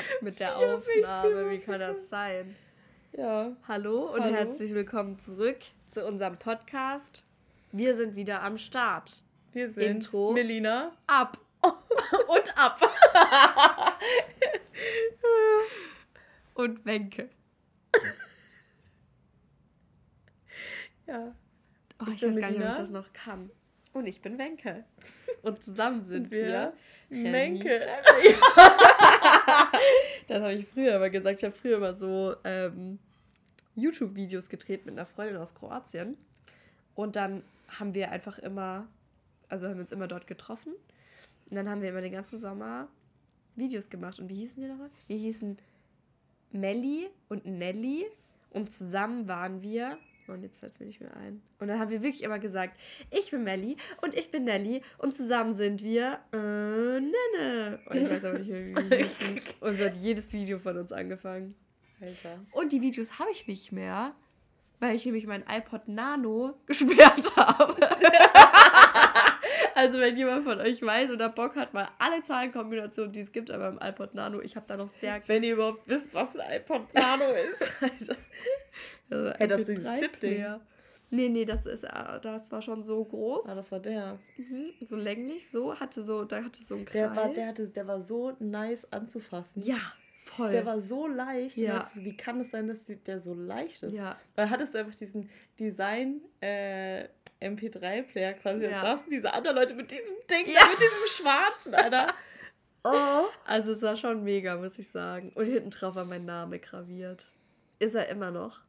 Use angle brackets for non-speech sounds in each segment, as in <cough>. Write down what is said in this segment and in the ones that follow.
verkackt mit der <laughs> Aufnahme. Wie kann das sein? Ja. Hallo und Hallo. herzlich willkommen zurück zu unserem Podcast. Wir sind wieder am Start. Wir sind Intro. Melina. Ab. <laughs> und ab. <laughs> und Wenke. Ja. Oh, ich, ich weiß gar nicht, ob ich das noch kann. Und ich bin Wenke. Und zusammen sind wir, wir Menke. <laughs> das habe ich früher immer gesagt. Ich habe früher immer so ähm, YouTube-Videos gedreht mit einer Freundin aus Kroatien. Und dann haben wir einfach immer, also haben wir uns immer dort getroffen. Und dann haben wir immer den ganzen Sommer Videos gemacht. Und wie hießen wir nochmal? Wir hießen Melli und Nelly. Und zusammen waren wir und jetzt fällt es mir nicht mehr ein. Und dann haben wir wirklich immer gesagt, ich bin Melli und ich bin Nelly und zusammen sind wir äh, Nenne. Und ich weiß aber nicht mehr, wie wir <laughs> hießen. Und so hat jedes Video von uns angefangen. Alter. Und die Videos habe ich nicht mehr, weil ich nämlich mein iPod Nano <laughs> gesperrt habe. also wenn jemand von euch weiß oder Bock hat, mal alle Zahlenkombinationen, die es gibt, aber im iPod Nano, ich habe da noch sehr... Wenn ihr überhaupt wisst, was ein iPod Nano <laughs> ist, Alter. Also hey, das ist dieses Clip-Ding. Nee, nee, das ist, äh, das war schon so groß. Ah, das war der. Mhm, so länglich, so, hatte so, da hatte so einen Kreis. Der war, der hatte, der war so nice anzufassen. Ja, voll. Der war so leicht. Ja. Weißt, wie kann es sein, dass der so leicht ist? Ja. Weil hattest du einfach diesen Design, äh, MP3-Player quasi. Ja. Da saßen diese anderen Leute mit diesem Ding, ja. mit diesem schwarzen, Alter. <laughs> Oh. Also es war schon mega, muss ich sagen. Und hinten drauf war mein Name graviert. Ist er immer noch.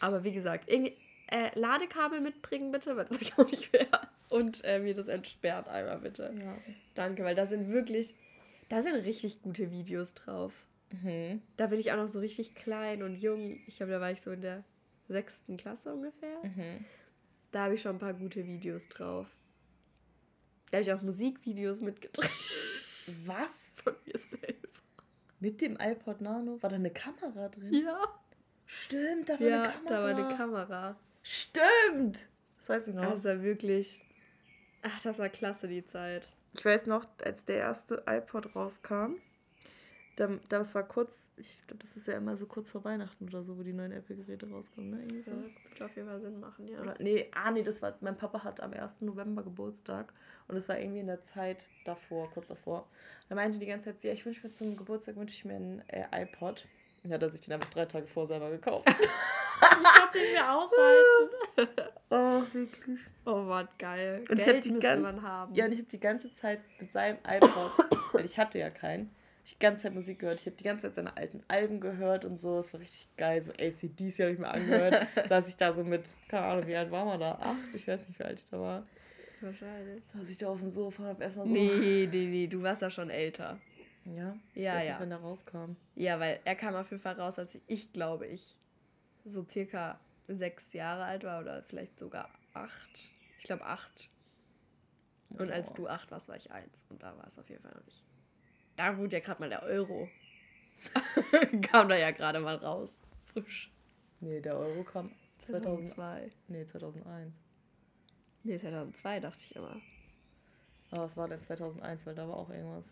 Aber wie gesagt, irgendwie, äh, Ladekabel mitbringen bitte, weil das <laughs> habe ich auch nicht mehr. Und äh, mir das entsperrt einmal bitte. Ja. Danke, weil da sind wirklich, da sind richtig gute Videos drauf. Mhm. Da bin ich auch noch so richtig klein und jung. Ich glaube, da war ich so in der sechsten Klasse ungefähr. Mhm. Da habe ich schon ein paar gute Videos drauf. Da habe ich auch Musikvideos mitgedreht. Was? <laughs> Von mir selber. Mit dem iPod Nano? War da eine Kamera drin? Ja. Stimmt, da war ja, eine Kamera. da war eine Kamera. Stimmt! Das weiß ich noch. Also wirklich. Ach, das war klasse, die Zeit. Ich weiß noch, als der erste iPod rauskam, das war kurz, ich glaube, das ist ja immer so kurz vor Weihnachten oder so, wo die neuen Apple-Geräte rauskommen, ne? Irgendwie so. Ja, würde auf jeden Fall Sinn machen, ja. Oder, nee, ah, nee, das war, mein Papa hat am 1. November Geburtstag und es war irgendwie in der Zeit davor, kurz davor. Er meinte die ganze Zeit, ja, ich wünsche mir zum Geburtstag, wünsche ich mir ein äh, iPod. Ja, dass ich den einfach drei Tage vor selber gekauft. ich kann es nicht mehr aushalten. oh, wirklich. Oh Mann, geil. Und Geld ich müsste ganze, man haben. Ja, und ich habe die ganze Zeit mit seinem iPod, weil ich hatte ja keinen, ich die ganze Zeit Musik gehört. Ich habe die ganze Zeit seine alten Alben gehört und so. Es war richtig geil. So ACDC habe ich mir angehört. <laughs> saß ich da so mit, keine Ahnung, wie alt war man da? Acht? Ich weiß nicht, wie alt ich da war. Wahrscheinlich. Saß ich da auf dem Sofa und habe erstmal so. Nee, nee, nee, du warst ja schon älter. Ja? Ich ja, weiß ja. Nicht, wenn er rauskam. Ja, weil er kam auf jeden Fall raus, als ich, ich glaube ich, so circa sechs Jahre alt war oder vielleicht sogar acht. Ich glaube acht. Und oh. als du acht warst, war ich eins. Und da war es auf jeden Fall noch nicht. Da wurde ja gerade mal der Euro. <laughs> kam da ja gerade mal raus. Frisch. Nee, der Euro kam 2002. Nee, 2001. Nee, 2002 dachte ich immer. Aber was war denn 2001? Weil da war auch irgendwas.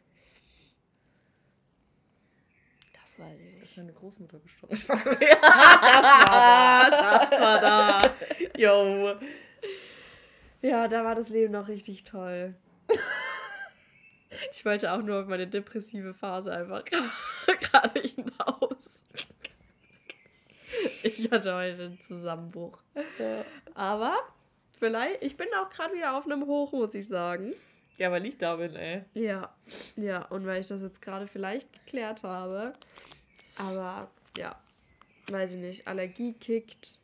Das weiß ich nicht. Ist meine Großmutter gestorben. ja, <laughs> das war da. Das war da. Yo. Ja, da war das Leben noch richtig toll. Ich wollte auch nur auf meine depressive Phase einfach <laughs> gerade hinaus. Ich hatte heute einen Zusammenbruch. Ja. Aber vielleicht, ich bin auch gerade wieder auf einem Hoch, muss ich sagen. Ja, weil ich da bin, ey. Ja, ja, und weil ich das jetzt gerade vielleicht geklärt habe. Aber ja, weiß ich nicht. Allergie kickt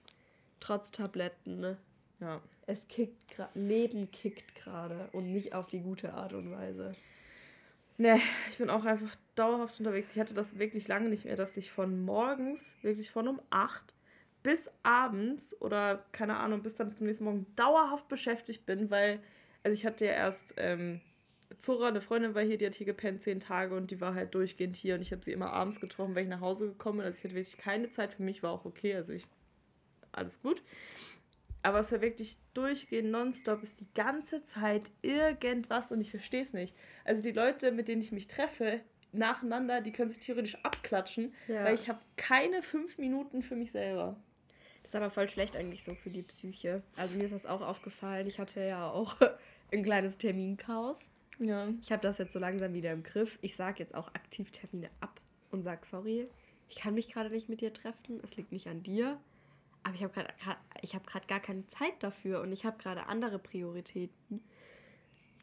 trotz Tabletten, ne? Ja. Es kickt gerade, Leben kickt gerade und nicht auf die gute Art und Weise. Ne, ich bin auch einfach dauerhaft unterwegs. Ich hatte das wirklich lange nicht mehr, dass ich von morgens, wirklich von um 8 bis abends oder keine Ahnung, bis dann zum nächsten Morgen dauerhaft beschäftigt bin, weil also ich hatte ja erst ähm, Zora, eine Freundin war hier, die hat hier gepennt zehn Tage und die war halt durchgehend hier und ich habe sie immer abends getroffen, weil ich nach Hause gekommen bin. Also ich hatte wirklich keine Zeit für mich, war auch okay, also ich, alles gut. Aber es war wirklich durchgehend, nonstop, ist die ganze Zeit irgendwas und ich verstehe es nicht. Also die Leute, mit denen ich mich treffe, nacheinander, die können sich theoretisch abklatschen, Ja. weil ich habe keine fünf Minuten für mich selber. Das ist aber voll schlecht eigentlich so für die Psyche. Also mir ist das auch aufgefallen. Ich hatte ja auch <laughs> ein kleines Terminchaos. Ja. Ich habe das jetzt so langsam wieder im Griff. Ich sage jetzt auch aktiv Termine ab und sage, sorry, ich kann mich gerade nicht mit dir treffen. Es liegt nicht an dir. Aber ich habe gerade ich habe gerade gar keine Zeit dafür und ich habe gerade andere Prioritäten.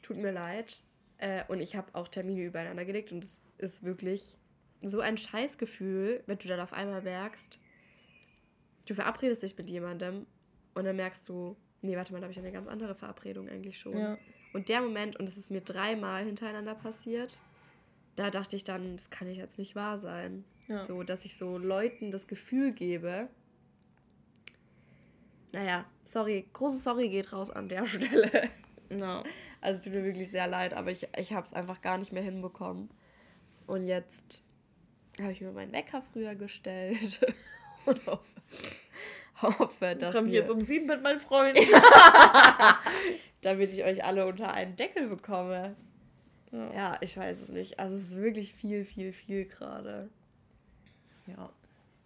Tut mir leid. Äh, und ich habe auch Termine übereinander gelegt und es ist wirklich so ein Scheißgefühl, wenn du dann auf einmal merkst, du verabredest dich mit jemandem und dann merkst du, nee, warte mal, da habe ich eine ganz andere Verabredung eigentlich schon. Ja. Und der Moment, und es ist mir dreimal hintereinander passiert, da dachte ich dann, das kann jetzt nicht wahr sein. ja. So, dass ich so Leuten das Gefühl gebe, naja, sorry, großes Sorry geht raus an der <laughs> Stelle. ja. Also es tut mir wirklich sehr leid, aber ich, ich habe es einfach gar nicht mehr hinbekommen. Und jetzt habe ich mir meinen Wecker früher gestellt <laughs> und hoffe, hoffe Ich dass mich wir, jetzt um sieben mit meinen Freunden. <laughs> damit ich euch alle unter einen Deckel bekomme. Ja. Ja, ich weiß es nicht. Also es ist wirklich viel, viel, viel gerade. ja.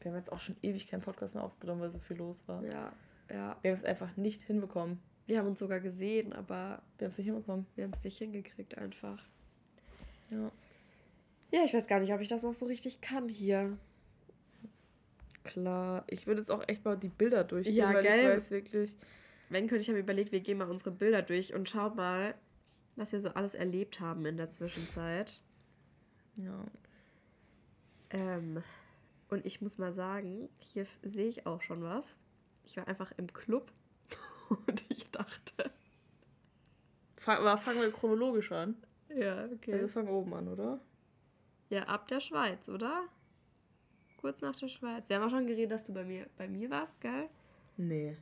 Wir haben jetzt auch schon ewig keinen Podcast mehr aufgenommen, weil so viel los war. Ja, ja. Wir haben es einfach nicht hinbekommen. Wir haben uns sogar gesehen, aber Wir haben es nicht hinbekommen. wir haben es nicht hingekriegt einfach. Ja. Ja, ich weiß gar nicht, ob ich das noch so richtig kann hier. Klar. Ich würde jetzt auch echt mal die Bilder durchgehen, Ja, weil gell? ich weiß wirklich. Wenn könnte ich habe überlegt, wir gehen mal unsere Bilder durch und schauen mal, was wir so alles erlebt haben in der Zwischenzeit. Ja. Ähm, und ich muss mal sagen, hier sehe ich auch schon was. Ich war einfach im Club <laughs> und ich dachte, Fang, fangen wir chronologisch an. ja, Okay. okay. Wir fangen oben an, oder? Ja, ab der Schweiz, oder? Kurz nach der Schweiz. Wir haben auch schon geredet, dass du bei mir, bei mir warst, gell? Nee.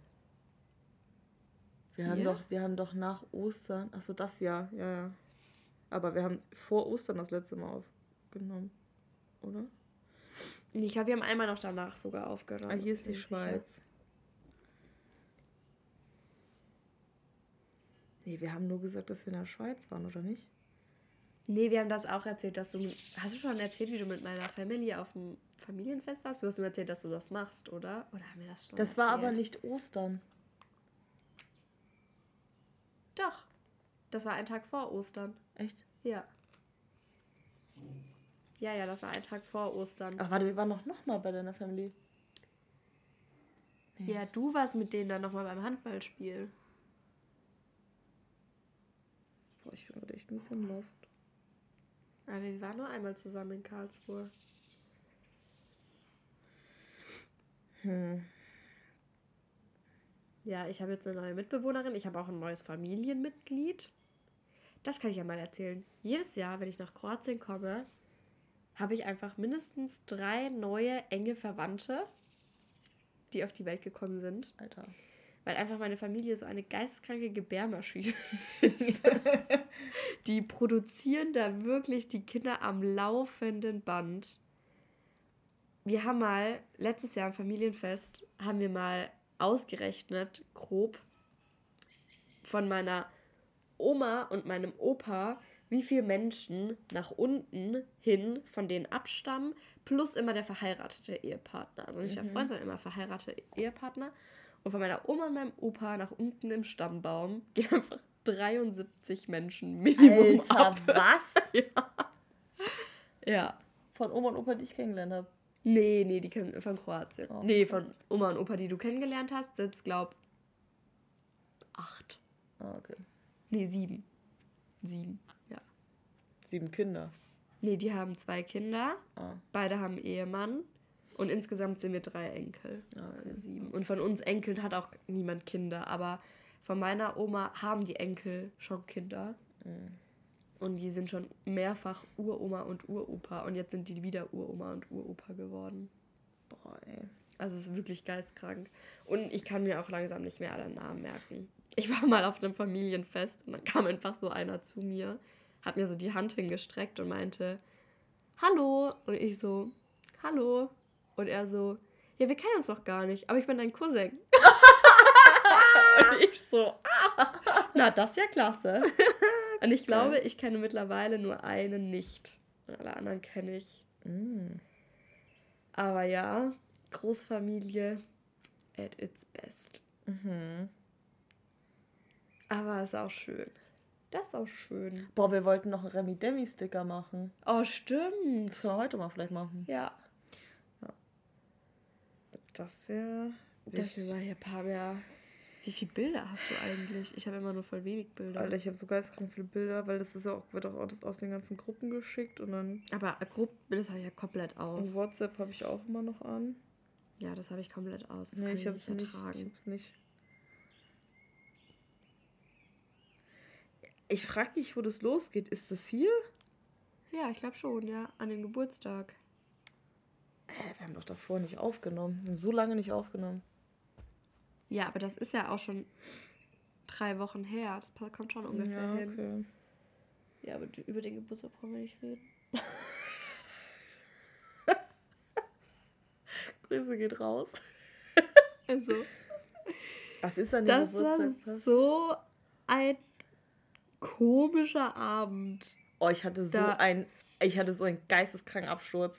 Wir haben, doch, wir haben doch nach Ostern. Achso, das Jahr, ja, ja. Aber wir haben vor Ostern das letzte Mal aufgenommen. Oder? Ich glaube, wir haben einmal noch danach sogar aufgenommen. Ah, hier ist die ich sicher. Schweiz. Nee, wir haben nur gesagt, dass wir in der Schweiz waren, oder nicht? Nee, wir haben das auch erzählt, dass du. Hast du schon erzählt, wie du mit meiner Familie auf dem Familienfest warst? Du hast mir erzählt, dass du das machst, oder? Oder haben wir das schon Das war aber erzählt? nicht Ostern. Doch. Das war ein Tag vor Ostern. Echt? Ja. Ja, ja, das war ein Tag vor Ostern. Ach, warte, wir waren noch, noch mal bei deiner Familie. Nee. Ja, du warst mit denen dann nochmal beim Handballspiel. Boah, ich bin gerade echt ein bisschen lost. Aber wir waren nur einmal zusammen in Karlsruhe. Hm. Ja, ich habe jetzt eine neue Mitbewohnerin. Ich habe auch ein neues Familienmitglied. Das kann ich ja mal erzählen. Jedes Jahr, wenn ich nach Kroatien komme, habe ich einfach mindestens drei neue enge Verwandte, die auf die Welt gekommen sind. Alter. Weil einfach meine Familie so eine geisteskranke Gebärmaschine <laughs> ist. die produzieren da wirklich die Kinder am laufenden Band. Wir haben mal, letztes Jahr am Familienfest, haben wir mal ausgerechnet, grob, von meiner Oma und meinem Opa, wie viele Menschen nach unten hin von denen abstammen, plus immer der verheiratete Ehepartner. Also nicht der Mhm. Freund, sondern immer verheiratete Ehepartner. Und von meiner Oma und meinem Opa nach unten im Stammbaum <laughs> gehen einfach 73 Menschen Minimum Alter, ab. was? <laughs> Ja. ja. Von Oma und Opa, die ich kennengelernt habe. Nee, nee, die kennen von Kroatien. Oh, nee, von Oma und Opa, die du kennengelernt hast, sind es, glaub, acht. Ah, okay. Nee, sieben. Sieben, ja. Sieben Kinder. Nee, die haben zwei Kinder. Ah, Beide haben Ehemann. Und insgesamt sind wir drei Enkel. Ah, okay. Äh, sieben. Und von uns Enkeln hat auch niemand Kinder. Aber von meiner Oma haben die Enkel schon Kinder. mhm. Und die sind schon mehrfach Uroma und Uropa. Und jetzt sind die wieder Uroma und Uropa geworden. Boah, ey. Also es ist wirklich geistkrank. Und ich kann mir auch langsam nicht mehr alle Namen merken. Ich war mal auf einem Familienfest und dann kam einfach so einer zu mir, hat mir so die Hand hingestreckt und meinte, Hallo. Und ich so, Hallo. Und er so, ja, wir kennen uns doch gar nicht, aber ich bin dein Cousin. <laughs> und ich so, <laughs> ah, na, das ist ja klasse. Und ich glaube, ich kenne mittlerweile nur einen nicht. Und alle anderen kenne ich. Mm. Aber ja, Großfamilie at its best. Mhm. Aber ist auch schön. Das ist auch schön. Boah, wir wollten noch einen Remi-Demi-Sticker machen. Oh, stimmt. Das können wir heute mal vielleicht machen. Ja. Das wäre. Das war hier ein paar mehr. Wie viele Bilder hast du eigentlich? Ich habe immer nur voll wenig Bilder. Alter, ich habe so geistkrank viele Bilder, weil das ist ja auch, wird auch aus- aus den ganzen Gruppen geschickt und dann Aber das habe ich ja komplett und aus. WhatsApp habe ich auch immer noch an. Ja, das habe ich komplett aus. Das nee, kann ich habe es nicht. Ich hab's nicht. Ich frage mich, wo das losgeht. Ist das hier? Ja, ich glaube schon, ja. An dem Geburtstag. Hä, wir haben doch davor nicht aufgenommen. Wir haben so lange nicht aufgenommen. Ja, aber das ist ja auch schon drei Wochen her. Das kommt schon ungefähr ja, hin. okay. Ja, aber über den Geburtstag brauchen wir nicht reden. <laughs> Grüße geht raus. Also, Was ist denn das war so ein komischer Abend. Oh, ich hatte so Da- ein. Ich hatte so einen geisteskranken Absturz.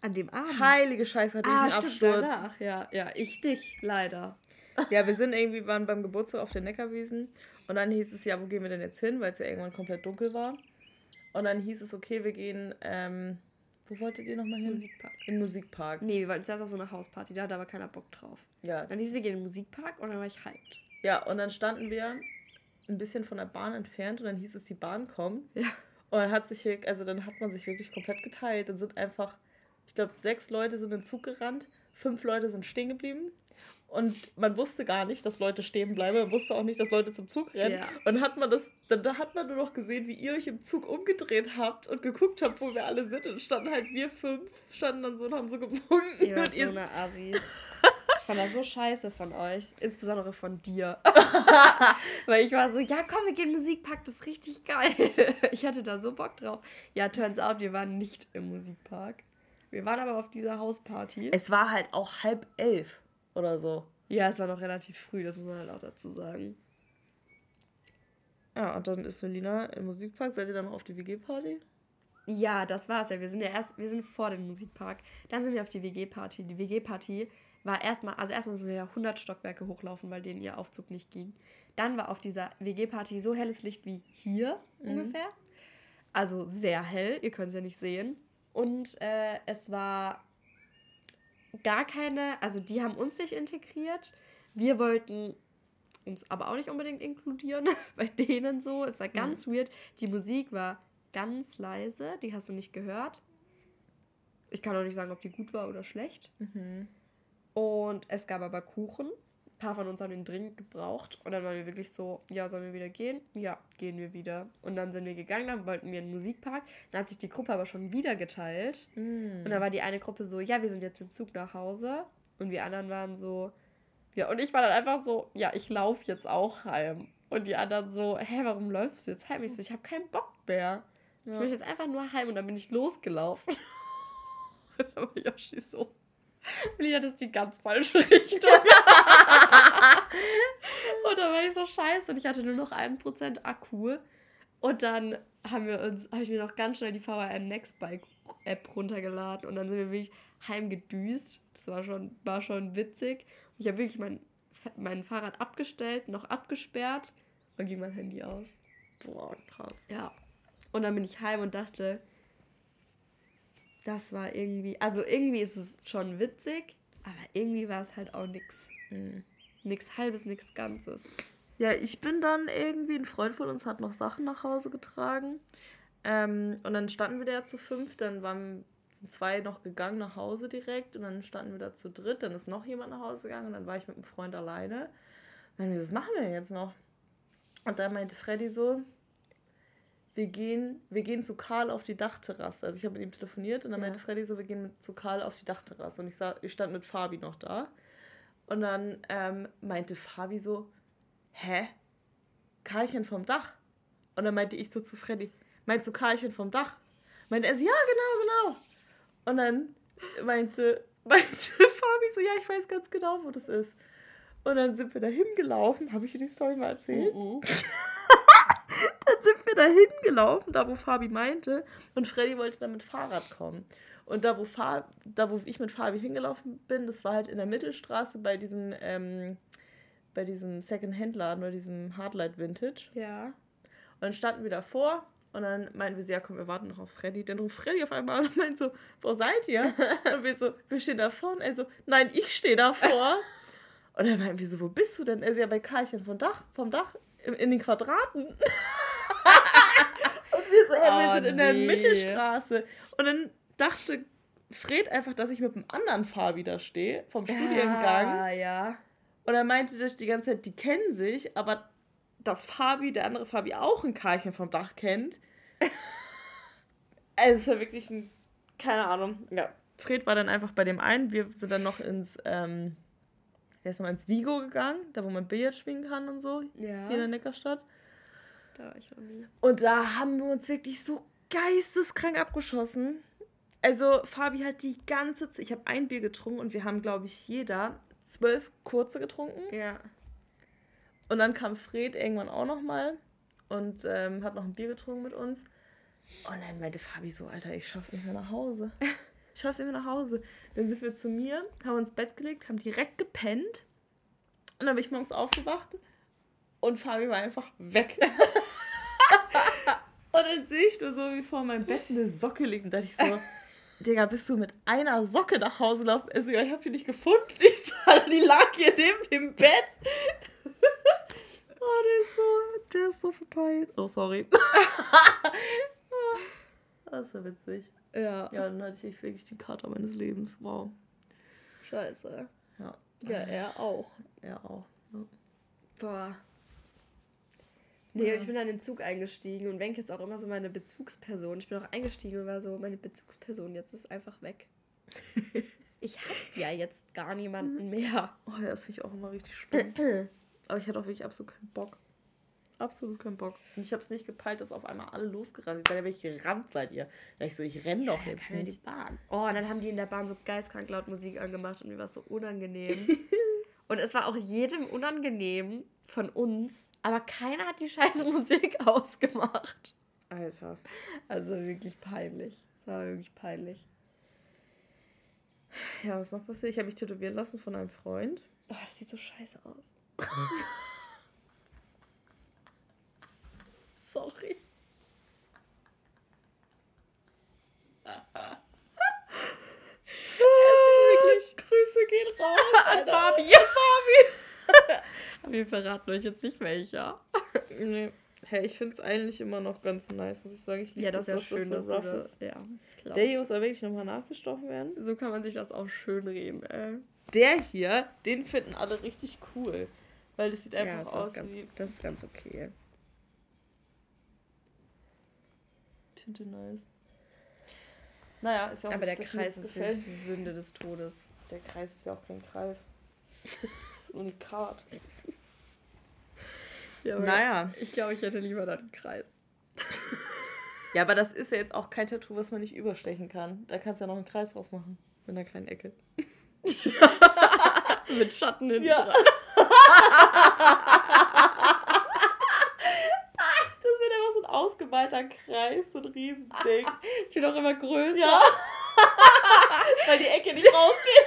An dem Abend. Heilige Scheiße hatte ah, ich einen stimmt, Absturz. danach. Ja, ja, ich dich, leider. Ja, wir sind irgendwie, waren beim Geburtstag auf den Neckarwiesen und dann hieß es, ja, wo gehen wir denn jetzt hin, weil es ja irgendwann komplett dunkel war. Und dann hieß es, okay, wir gehen, ähm, wo wolltet ihr nochmal hin? Musikpark. In den Musikpark. Nee, wir wollten zuerst auf so eine Hausparty, da hat aber keiner Bock drauf. Ja, Dann hieß es, wir gehen in den Musikpark und dann war ich hyped. ja, und dann standen wir ein bisschen von der Bahn entfernt und dann hieß es, die Bahn kommt. Ja. Und dann hat sich, also dann hat man sich wirklich komplett geteilt. Dann sind einfach, ich glaube, sechs Leute sind in den Zug gerannt, fünf Leute sind stehen geblieben. Und man wusste gar nicht, dass Leute stehen bleiben. Man wusste auch nicht, dass Leute zum Zug rennen. Ja. Und hat man das, dann da hat man nur noch gesehen, wie ihr euch im Zug umgedreht habt und geguckt habt, wo wir alle sind. Und standen halt wir fünf, standen dann so und haben so gewunken. Ihr wart so ihr eine <laughs> Assis. Ich fand das so scheiße von euch. Insbesondere von dir. <laughs> Weil ich war so, ja komm, wir gehen Musikpark, das ist richtig geil. Ich hatte da so Bock drauf. Ja, turns out, wir waren nicht im Musikpark. Wir waren aber auf dieser Hausparty. Es war halt auch halb elf oder so. Ja, es war noch relativ früh, das muss man halt auch dazu sagen. Ja, und dann ist Melina im Musikpark. Seid ihr dann noch auf die WG-Party? Ja, das war's ja. Wir sind ja erst, wir sind vor dem Musikpark. Dann sind wir auf die WG-Party. Die WG-Party war erstmal, also erstmal müssen wir ja 100 Stockwerke hochlaufen, weil denen ihr Aufzug nicht ging. Dann war auf dieser WG-Party so helles Licht wie hier Mhm. ungefähr. Also sehr hell, ihr könnt es ja nicht sehen. Und äh, es war gar keine, also die haben uns nicht integriert. Wir wollten uns aber auch nicht unbedingt inkludieren <laughs> bei denen so. Es war ganz weird. Die Musik war ganz leise, die hast du nicht gehört. Ich kann auch nicht sagen, ob die gut war oder schlecht. Mhm. Und es gab aber Kuchen. Ein paar von uns haben den dringend gebraucht. Und dann waren wir wirklich so, ja, sollen wir wieder gehen? Ja, gehen wir wieder. Und dann sind wir gegangen, dann wollten wir in den Musikpark. Dann hat sich die Gruppe aber schon wieder geteilt. Mhm. Und dann war die eine Gruppe so, ja, wir sind jetzt im Zug nach Hause. Und wir anderen waren so, ja, und ich war dann einfach so, ja, ich laufe jetzt auch heim. Und die anderen so, hä, warum läufst du jetzt heim? Ich so, ich habe keinen Bock mehr. Ich ja. möchte jetzt einfach nur heim. Und dann bin ich losgelaufen. <laughs> und dann war Yoshi so, Lina, das ist die ganz falsche Richtung. <laughs> und dann war ich so scheiße und ich hatte nur noch 1% Akku. Und dann haben wir uns, habe ich mir noch ganz schnell die VRN Nextbike App runtergeladen und dann sind wir wirklich heimgedüst. Das war schon, war schon witzig. Und ich habe wirklich mein, mein Fahrrad abgestellt, noch abgesperrt und ging mein Handy aus. Boah, krass. Ja. Und dann bin ich heim und dachte, das war irgendwie, also irgendwie ist es schon witzig, aber irgendwie war es halt auch nix. Mhm. Nix halbes, nix Ganzes. Ja, ich bin dann irgendwie, ein Freund von uns hat noch Sachen nach Hause getragen. Ähm, und dann standen wir da zu fünf, dann waren sind zwei noch gegangen nach Hause direkt und dann standen wir da zu dritt, dann ist noch jemand nach Hause gegangen und dann war ich mit einem Freund alleine. Und dann, was machen wir denn jetzt noch? Und dann meinte Freddy so, wir gehen, wir gehen zu Karl auf die Dachterrasse. Also ich habe mit ihm telefoniert und dann Ja. meinte Freddy so, wir gehen mit, zu Karl auf die Dachterrasse. Und ich, sah, ich stand mit Fabi noch da. Und dann ähm, meinte Fabi so, hä? Karlchen vom Dach? Und dann meinte ich so zu Freddy, meinst du Karlchen vom Dach? Meinte er so, ja, genau, genau. Und dann meinte, <laughs> meinte Fabi so, ja, ich weiß ganz genau, wo das ist. Und dann sind wir da hingelaufen. Habe ich dir die Story mal erzählt? Mhm. Dann <laughs> da hingelaufen, da wo Fabi meinte. Und Freddy wollte dann mit Fahrrad kommen. Und da wo, Fa da, wo ich mit Fabi hingelaufen bin, das war halt in der Mittelstraße bei diesem, ähm, bei diesem Second-Hand-Laden oder diesem Hardlight Vintage. Ja. Und dann standen wir davor und dann meinten wir so, ja komm, wir warten noch auf Freddy. Dann ruft Freddy auf einmal und meint so, wo seid ihr? <laughs> und wir so, wir stehen da vorne. Er so, nein, ich stehe davor. <laughs> und dann meinten wir so, wo bist du denn? Er ist ja bei Karlchen vom Dach, vom Dach in, in den Quadraten. Wir so, hey, wir Oh, sind in der nee. Mittelstraße. Und dann dachte Fred einfach, dass ich mit einem anderen Fabi da stehe, vom Studiengang. Ah, ja. Und er meinte das die ganze Zeit, die kennen sich, aber dass Fabi, der andere Fabi, auch ein Karlchen vom Dach kennt. <laughs> also es ist ja wirklich ein, keine Ahnung. Ja. Fred war dann einfach bei dem einen. Wir sind dann noch ins, ähm, wie heißt nochmal, ins Vigo gegangen, da wo man Billard spielen kann und so, Ja. hier in der Neckarstadt. Da war ich noch nie. Und da haben wir uns wirklich so geisteskrank abgeschossen. Also Fabi hat die ganze Zeit, ich habe ein Bier getrunken und wir haben, glaube ich, jeder zwölf kurze getrunken. Ja. Und dann kam Fred irgendwann auch noch mal und ähm, hat noch ein Bier getrunken mit uns. Und dann meinte Fabi so, Alter, ich schaff's nicht mehr nach Hause. <laughs> Ich schaff's nicht mehr nach Hause. Dann sind wir zu mir, haben uns ins Bett gelegt, haben direkt gepennt. Und dann bin ich morgens aufgewacht und Fabi war einfach weg. <laughs> und dann sehe ich nur so, wie vor meinem Bett eine Socke liegt. Und dachte ich so, Digga, bist du mit einer Socke nach Hause gelaufen? Also, ja, ich hab die nicht gefunden. Ich Alter, <laughs> die lag hier neben dem Bett. Oh, der ist so, der ist so verpeilt. Oh, sorry. <laughs> das ist ja witzig. Ja. Ja, dann hatte ich wirklich die Karte meines Lebens. Wow. Scheiße. Ja. Ja, er auch. Er auch. Ja. Boah. Nee, Ja. und ich bin dann in den Zug eingestiegen und Wenke ist auch immer so meine Bezugsperson. Ich bin auch eingestiegen und war so, meine Bezugsperson jetzt ist einfach weg. <laughs> Ich hab ja jetzt gar niemanden mehr. Oh ja, das finde ich auch immer richtig schlimm. <clears throat> Aber ich hatte auch wirklich absolut keinen Bock. Absolut keinen Bock. Und ich habe es nicht gepeilt, dass auf einmal alle losgerannt sind. Welche gerannt seid ihr? Da ich so, ich renn doch jetzt Keine die nicht. Bahn. Oh, und dann haben die in der Bahn so geistkrank laut Musik angemacht und mir war es so unangenehm. <laughs> und es war auch jedem unangenehm von uns, aber keiner hat die scheiße <laughs> Musik ausgemacht. Alter. Also wirklich peinlich. Es war wirklich peinlich. Ja, was ist noch passiert? Ich habe mich tätowieren lassen von einem Freund. Oh, das sieht so scheiße aus. <laughs> Sorry. <laughs> wirklich. Grüße gehen raus. An. Fabi. An Fabi. Wir verraten euch jetzt nicht welcher. <laughs> Nee. Hey, ich finde es eigentlich immer noch ganz nice, muss ich sagen. Ich liebe Ja, das ist ja schön, das dass so das. ist. Ja, klar. Der hier muss aber wirklich nochmal nachgestochen werden. So kann man sich das auch schön reden, ey. Der hier, den finden alle richtig cool. Weil das sieht einfach das ist aus ganz, wie. Das ist ganz okay. Tinte nice. Naja, ist ja auch Aber der Kreis das ist Sünde des Todes. Der Kreis ist ja auch kein Kreis. <laughs> Unikat. Ja, Naja. Ich glaube, ich hätte lieber dann einen Kreis. Ja, aber das ist ja jetzt auch kein Tattoo, was man nicht überstechen kann. Da kannst du ja noch einen Kreis draus machen. Mit einer kleinen Ecke. <laughs> Mit Schatten hinten Ja. dran. Das wird einfach so ein ausgemalter Kreis, so ein Riesending. <laughs> Es wird auch immer größer. Ja. <laughs> Weil die Ecke nicht rausgeht.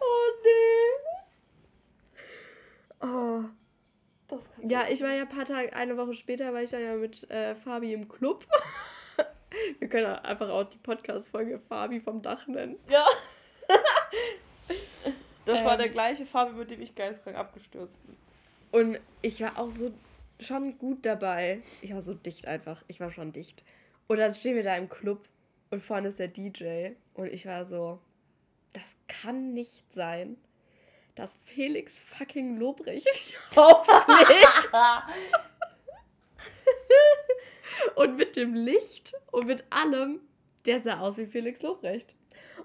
oh nee. Oh. Das kannst Ja, ich war ja ein paar Tage, eine Woche später war ich dann ja mit äh, Fabi im Club. <laughs> Wir können einfach auch die Podcast-Folge Fabi vom Dach nennen. Ja. <laughs> Das war Ähm. der gleiche Fabi, mit dem ich geistkrank abgestürzt bin. Und ich war auch so schon gut dabei. Ich war so dicht einfach. Ich war schon dicht. Und dann stehen wir da im Club und vorne ist der DJ. Und ich war so, das kann nicht sein, dass Felix fucking Lobrecht <laughs> auflegt. <laughs> und mit dem Licht und mit allem, der sah aus wie Felix Lobrecht.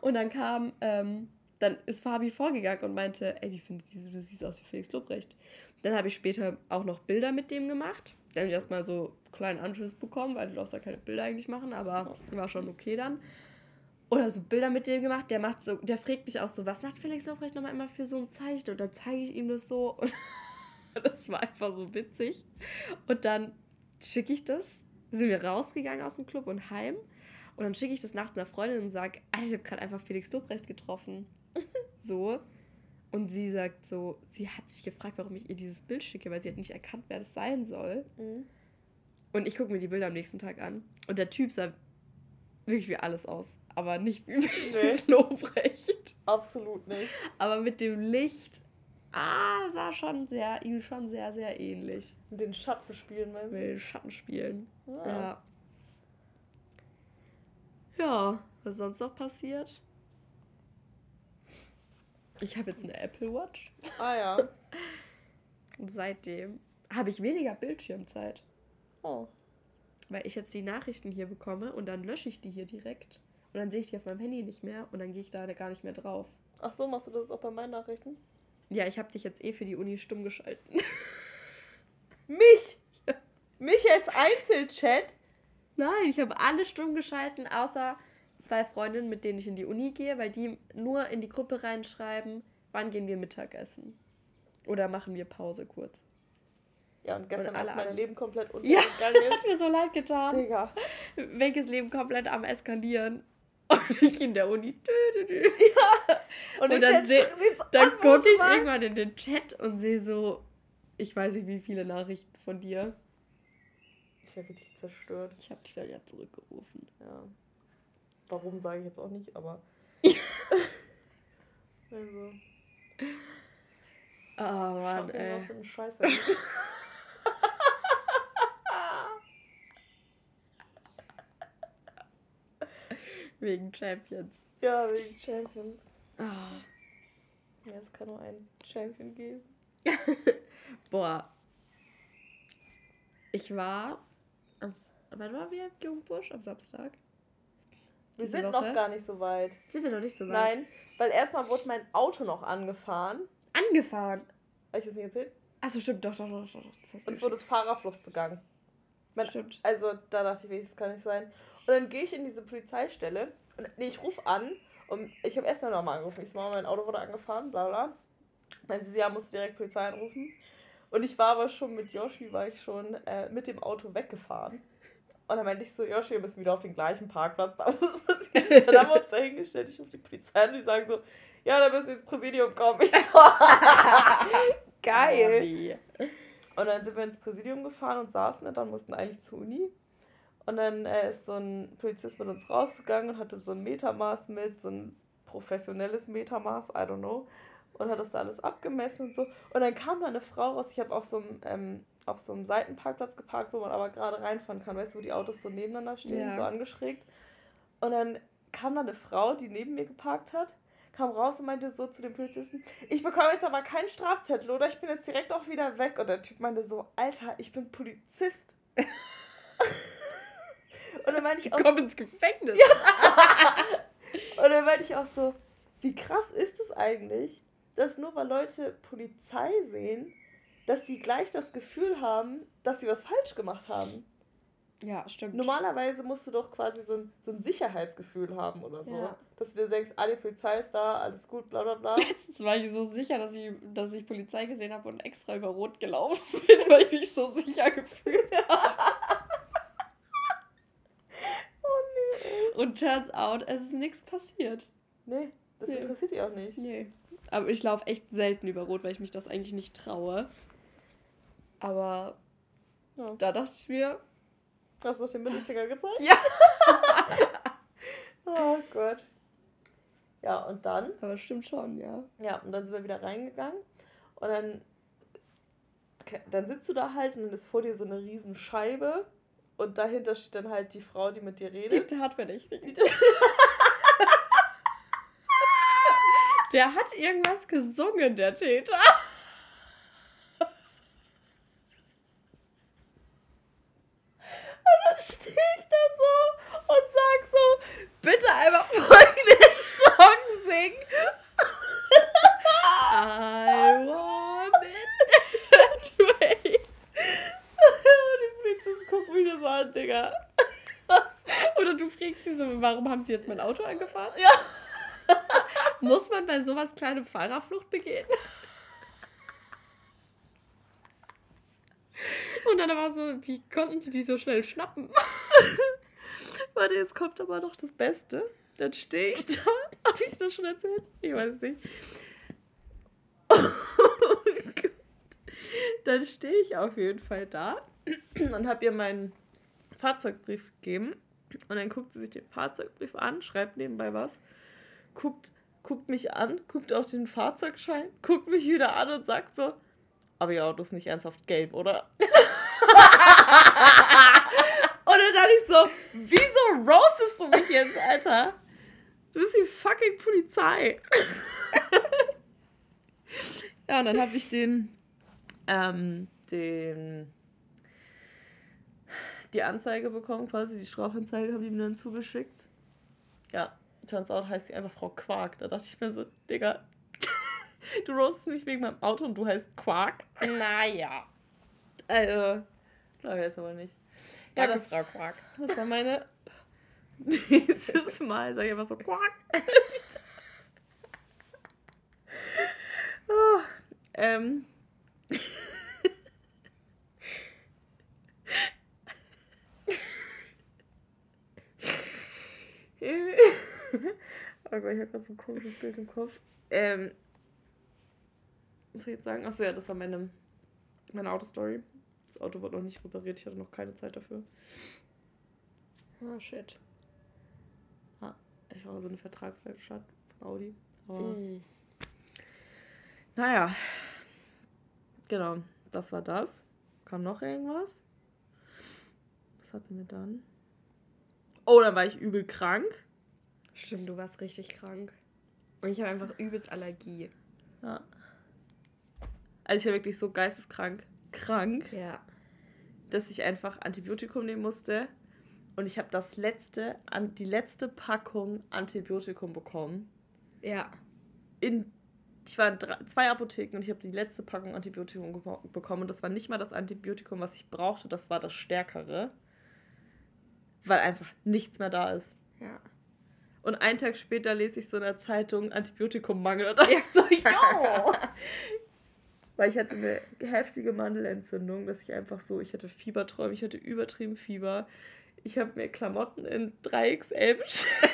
Und dann kam, ähm, dann ist Fabi vorgegangen und meinte, ey, die findet diese, du siehst aus wie Felix Lobrecht. Dann habe ich später auch noch Bilder mit dem gemacht. Dann habe ich erstmal so einen kleinen Anschiss bekommen, weil du darfst ja keine Bilder eigentlich machen, aber war schon okay dann. Oder so Bilder mit dem gemacht, der macht so, der fragt mich auch so, was macht Felix Lobrecht nochmal immer für so ein Zeichen? Und dann zeige ich ihm das so. <laughs> Und Das war einfach so witzig. Und dann schicke ich das, sind wir rausgegangen aus dem Club und heim. Und dann schicke ich das nachts einer Freundin und sage, Alter, ich habe gerade einfach Felix Lobrecht getroffen. <laughs> so. Und sie sagt so, sie hat sich gefragt, warum ich ihr dieses Bild schicke, weil sie hat nicht erkannt, wer das sein soll. Mhm. Und ich gucke mir die Bilder am nächsten Tag an. Und der Typ sah wirklich wie alles aus. Aber nicht wie Felix Lobrecht. Absolut nicht. Aber mit dem Licht, ah, sah schon sehr, ihm schon sehr, sehr ähnlich. Mit den Schatten spielen, meinst Mit du? den Schattenspielen. Ja. Ja. Ja, was ist sonst noch passiert? Ich habe jetzt eine Apple Watch. Ah ja. <laughs> Und seitdem habe ich weniger Bildschirmzeit. Oh. Weil ich jetzt die Nachrichten hier bekomme und dann lösche ich die hier direkt. Und dann sehe ich die auf meinem Handy nicht mehr und dann gehe ich da gar nicht mehr drauf. Ach so, machst du das auch bei meinen Nachrichten? Ja, ich habe dich jetzt eh für die Uni stumm geschalten. <laughs> Mich! Mich als Einzelchat? Nein, ich habe alle stumm geschalten, außer zwei Freundinnen, mit denen ich in die Uni gehe, weil die nur in die Gruppe reinschreiben, wann gehen wir Mittagessen. Oder machen wir Pause kurz. Ja, und gestern, als mein. Leben komplett Ja, <laughs> untergegangen das ist. hat mir so leid getan. Digga. Welches Leben komplett am Eskalieren. <laughs> Und ich in der Uni. Dü, dü, dü. Und, Und ich dann seh- Dann gucke ich irgendwann in den Chat und sehe so, ich weiß nicht, wie viele Nachrichten von dir. Ich werde richtig zerstört. Ich habe dich dann ja zurückgerufen. Ja. Warum sage ich jetzt auch nicht, aber. <laughs> also. Oh Mann, Shopping ey. was für ein Scheiße. <laughs> Wegen Champions. ja, wegen Champions. Ah. Ja, es kann nur einen Champion geben. <laughs> Boah. Ich war. Am, wann waren wir? Jungbusch? Am Samstag? Wir Diese sind Woche? noch gar nicht so weit. Sind wir noch nicht so weit? Nein, weil erstmal wurde mein Auto noch angefahren. Angefahren. Habe ich das nicht erzählt? Achso, stimmt, doch, doch, doch, doch. Das du Und es wurde Fahrerflucht begangen. Mein, Stimmt. Also da dachte ich, das kann nicht sein. Und dann gehe ich in diese Polizeistelle und nee, ich rufe an und ich habe erst mal nochmal angerufen. Ich so, mein Auto wurde angefahren, bla bla. Dann sie, ja, musst du direkt Polizei anrufen. Und ich war aber schon mit Yoshi, war ich schon äh, mit dem Auto weggefahren. Und dann meinte ich so, Yoshi, wir müssen wieder auf den gleichen Parkplatz, da was passiert ist. Dann haben wir uns da hingestellt, ich rufe die Polizei an und die sagen so, ja, da müssen wir ins Präsidium kommen. Ich so, <laughs> geil. Und dann sind wir ins Präsidium gefahren und saßen da, dann mussten eigentlich zur Uni. Und dann äh, ist so ein Polizist mit uns rausgegangen und hatte so ein Metermaß mit, so ein professionelles Metermaß, I don't know. Und hat das da alles abgemessen und so. Und dann kam da eine Frau raus, ich habe auf so einem ähm, auf so einem Seitenparkplatz geparkt, wo man aber gerade reinfahren kann, weißt du, wo die Autos so nebeneinander stehen, Ja. so angeschrägt. Und dann kam da eine Frau, die neben mir geparkt hat, kam raus und meinte so zu dem Polizisten, ich bekomme jetzt aber keinen Strafzettel, oder ich bin jetzt direkt auch wieder weg. Und der Typ meinte so, Alter, ich bin Polizist. <laughs> und dann meinte ich auch Komm ins Gefängnis. <laughs> und dann meinte ich auch so, wie krass ist es eigentlich, dass nur weil Leute Polizei sehen, dass die gleich das Gefühl haben, dass sie was falsch gemacht haben. Ja, stimmt. Normalerweise musst du doch quasi so ein, so ein Sicherheitsgefühl haben oder so. Ja. Dass du dir denkst, ah, die Polizei ist da, alles gut, bla bla bla. <laughs> Letztens war ich so sicher, dass ich, dass ich Polizei gesehen habe und extra über Rot gelaufen <laughs> bin, weil ich mich so sicher gefühlt <laughs> habe. Oh Und turns out, es ist nichts passiert. nee. Nee, das Nee. interessiert dich auch nicht. Nee. Aber ich laufe echt selten über Rot, weil ich mich das eigentlich nicht traue. Aber Ja. da dachte ich mir, Hast du noch den Mittelfinger gezeigt? ja. <laughs> Oh Gott. Ja, und dann Aber stimmt schon, ja. Ja, und dann sind wir wieder reingegangen und dann, dann sitzt du da halt und dann ist vor dir so eine riesen Scheibe und dahinter steht dann halt die Frau, die mit dir Die redet. Tatverdächtige. Die- <laughs> Der hat irgendwas gesungen, der Täter. Und dann stehe ich da so und sag so, bitte einmal folgenden Song singen. I want it that way. Und die Polizisten gucken mich das so an, Digga. Oder du fragst sie so, warum haben sie jetzt mein Auto angefahren? Ja. <laughs> Muss man bei sowas kleine Fahrerflucht begehen? Und dann war so, wie konnten sie die so schnell schnappen? <laughs> Warte, jetzt kommt aber noch das Beste. Dann stehe ich da. <laughs> Habe ich das schon erzählt? Ich weiß nicht. Oh Gott. Dann stehe ich auf jeden Fall da und habe ihr meinen Fahrzeugbrief gegeben. Und dann guckt sie sich den Fahrzeugbrief an, schreibt nebenbei was, guckt, guckt mich an, guckt auf den Fahrzeugschein, guckt mich wieder an und sagt so, aber ihr Auto ist nicht ernsthaft gelb, oder? <laughs> und dann dachte ich so, wieso roastest du mich jetzt, Alter? Du bist die fucking Polizei. <laughs> ja, und dann habe ich den, ähm, den, die Anzeige bekommen, quasi die Strafanzeige haben die mir dann zugeschickt. Ja, turns out heißt sie einfach Frau Quark. Da dachte ich mir so, Digga, <laughs> du roastest mich wegen meinem Auto und du heißt Quark. Naja. Also, glaube ich jetzt aber nicht. Ja, Danke, das, Frau Quark. das war meine. <laughs> Nächstes Mal sag ich einfach so Quark. oh, <laughs> ähm. <laughs> oh Gott, ich habe gerade so ein komisches Bild im Kopf. Ähm, was soll ich jetzt sagen? Achso, ja, das war meine, meine Autostory. Das Auto wurde noch nicht repariert, ich hatte noch keine Zeit dafür. Oh, shit. Ich war so eine Vertragswerkstatt von Audi. Aber Mm. naja, genau, das war das. Kam noch irgendwas? Was hatten wir dann? Oh, dann war ich übel krank. Stimmt, du warst richtig krank. Und ich habe einfach übelst Allergie. Ja. Also ich war wirklich so geisteskrank, krank, Ja. dass ich einfach Antibiotikum nehmen musste. Und ich habe das letzte, an die letzte Packung Antibiotikum bekommen. Ja. in ich war in drei, zwei Apotheken und ich habe die letzte Packung Antibiotikum bekommen und das war nicht mal das Antibiotikum, was ich brauchte, das war das stärkere, weil einfach nichts mehr da ist. Ja. Und einen Tag später lese ich so in der Zeitung Antibiotikummangel und dachte ich so, yo! <laughs> Weil ich hatte eine heftige Mandelentzündung, dass ich einfach so, ich hatte Fieberträume, ich hatte übertrieben Fieber. Ich habe mir Klamotten in 3XL bestellt.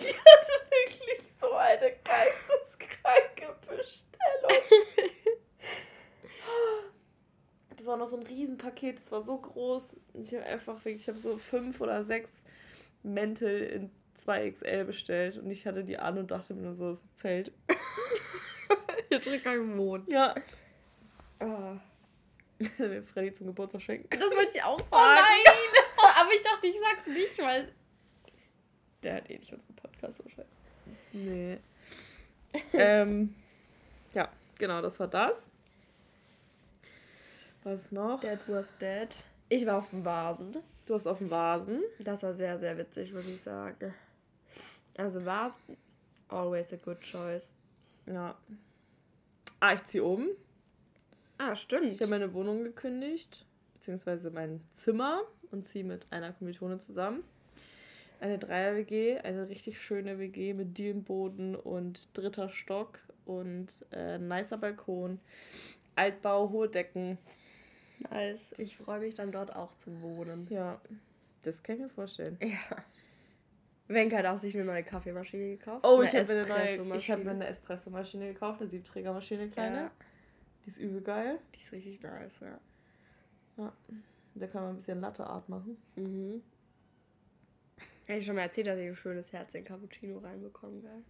Ich hatte wirklich so eine geisteskranke Bestellung. Das war noch so ein Riesenpaket, das war so groß. Ich habe einfach wirklich, ich habe so fünf oder sechs Mäntel in 2XL bestellt und ich hatte die an und dachte mir nur so, es ist ein Zelt. Hier kann ich wohnen. Ja. Ah. <laughs> mir Freddy zum Geburtstag schenken. Das wollte ich auch <laughs> sagen. Oh nein! Aber ich dachte, ich sag's nicht, weil. Der hat eh nicht unseren Podcast wahrscheinlich. Nee. ähm, ja, genau, das war das. Was noch? Dead was dead. Ich war auf dem Vasen. Du hast auf dem Vasen. Das war sehr, sehr witzig, muss ich sagen. Also Vasen, always a good choice. Ja. Ah, ich ziehe um. Ah, stimmt. Ich habe meine Wohnung gekündigt, beziehungsweise mein Zimmer und ziehe mit einer Kommilitone zusammen. Eine Dreier-WG, eine richtig schöne WG mit Dielenboden und dritter Stock und äh, nicer Balkon, Altbau, hohe Decken. Nice. Ich freue mich dann dort auch zu wohnen. Ja, das kann ich mir vorstellen. Ja. Wenke hat auch sich eine neue Kaffeemaschine gekauft. Oh, Eine ich habe mir eine neue, ich Espressomaschine. habe mir eine Espressomaschine gekauft, eine Siebträgermaschine, kleine. Ja, Die ist übel geil. die ist richtig nice, ja. Da kann man ein bisschen Latte-Art machen. Mhm. Hätte ich schon mal erzählt, dass ich ein schönes Herz in Cappuccino reinbekommen werde.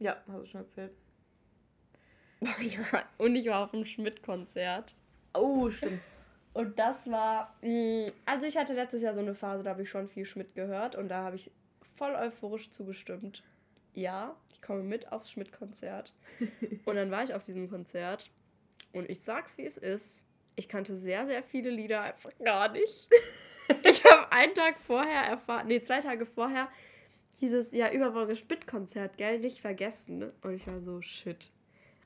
Ja, hast du schon erzählt. <laughs> ja, und ich war auf dem Schmidt-Konzert. Oh, stimmt. Und das war. mh, Also, ich hatte letztes Jahr so eine Phase, da habe ich schon viel Schmidt gehört und da habe ich voll euphorisch zugestimmt. Ja, ich komme mit aufs Schmidt-Konzert. <laughs> und dann war ich auf diesem Konzert und ich sag's, wie es ist. Ich kannte sehr, sehr viele Lieder einfach gar nicht. <laughs> ich habe einen Tag vorher erfahren, nee, zwei Tage vorher hieß es, ja, übermorgen Schmidt-Konzert, gell, nicht vergessen. Und ich war so, shit.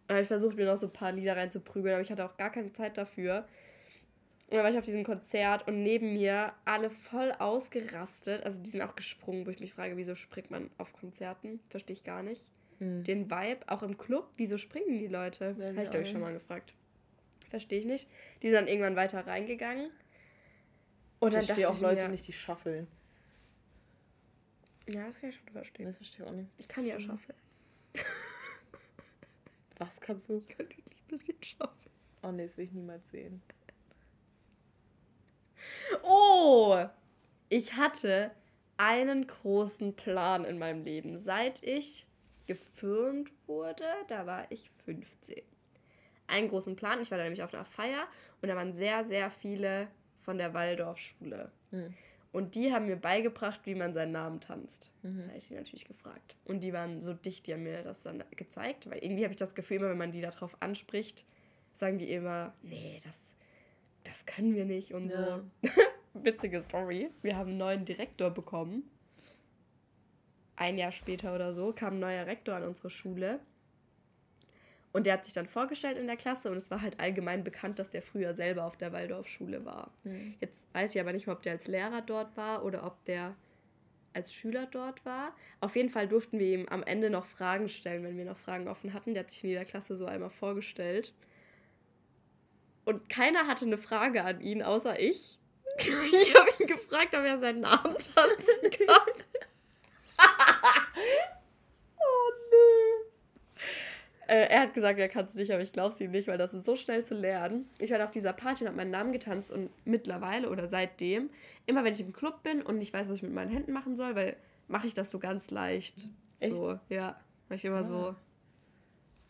Und dann habe ich versucht, mir noch so ein paar Lieder reinzuprügeln, aber ich hatte auch gar keine Zeit dafür. Und dann war ich auf diesem Konzert und neben mir alle voll ausgerastet. Also die sind auch gesprungen, wo ich mich frage, wieso springt man auf Konzerten? Verstehe ich gar nicht. mhm. den Vibe, auch im Club. Wieso springen die Leute? Ja, Habe ich, glaube ich, schon mal gefragt. Verstehe ich nicht. Die sind dann irgendwann weiter reingegangen. Und dann ich verstehe auch Leute mir, nicht, die schaffeln. Ja, das kann ich schon verstehen. Das verstehe ich auch nicht. Ich kann ja mhm. schaffeln. Was kannst du? Ich kann wirklich ein bisschen schaffeln. Oh nee, das will ich niemals sehen. Oh! Ich hatte einen großen Plan in meinem Leben. Seit ich gefilmt wurde, da war ich 15. Einen großen Plan. Ich war da nämlich auf einer Feier und da waren sehr, sehr viele von der Waldorfschule. Mhm. Und die haben mir beigebracht, wie man seinen Namen tanzt. Mhm. Da habe ich die natürlich gefragt. Und die waren so dicht, die haben mir das dann gezeigt. Weil irgendwie habe ich das Gefühl, immer wenn man die darauf anspricht, sagen die immer, nee, das, das können wir nicht und ja. so. <laughs> Witzige Story. Wir haben einen neuen Direktor bekommen. Ein Jahr später oder so kam ein neuer Rektor an unsere Schule. Und der hat sich dann vorgestellt in der Klasse und es war halt allgemein bekannt, dass der früher selber auf der Waldorfschule war. Mhm. Jetzt weiß ich aber nicht mehr, ob der als Lehrer dort war oder ob der als Schüler dort war. Auf jeden Fall durften wir ihm am Ende noch Fragen stellen, wenn wir noch Fragen offen hatten. Der hat sich in jeder Klasse so einmal vorgestellt. Und keiner hatte eine Frage an ihn, außer ich. <laughs> <laughs> Ich habe ihn gefragt, ob er seinen Namen tanzen <laughs> kann. Äh, er hat gesagt, er kann es nicht, aber ich glaube es ihm nicht, weil das ist so schnell zu lernen. Ich war auf dieser Party und habe meinen Namen getanzt und mittlerweile oder seitdem, immer wenn ich im Club bin und nicht weiß, was ich mit meinen Händen machen soll, weil mache ich das so ganz leicht. Echt? So, ja. Mach ich immer ja. so.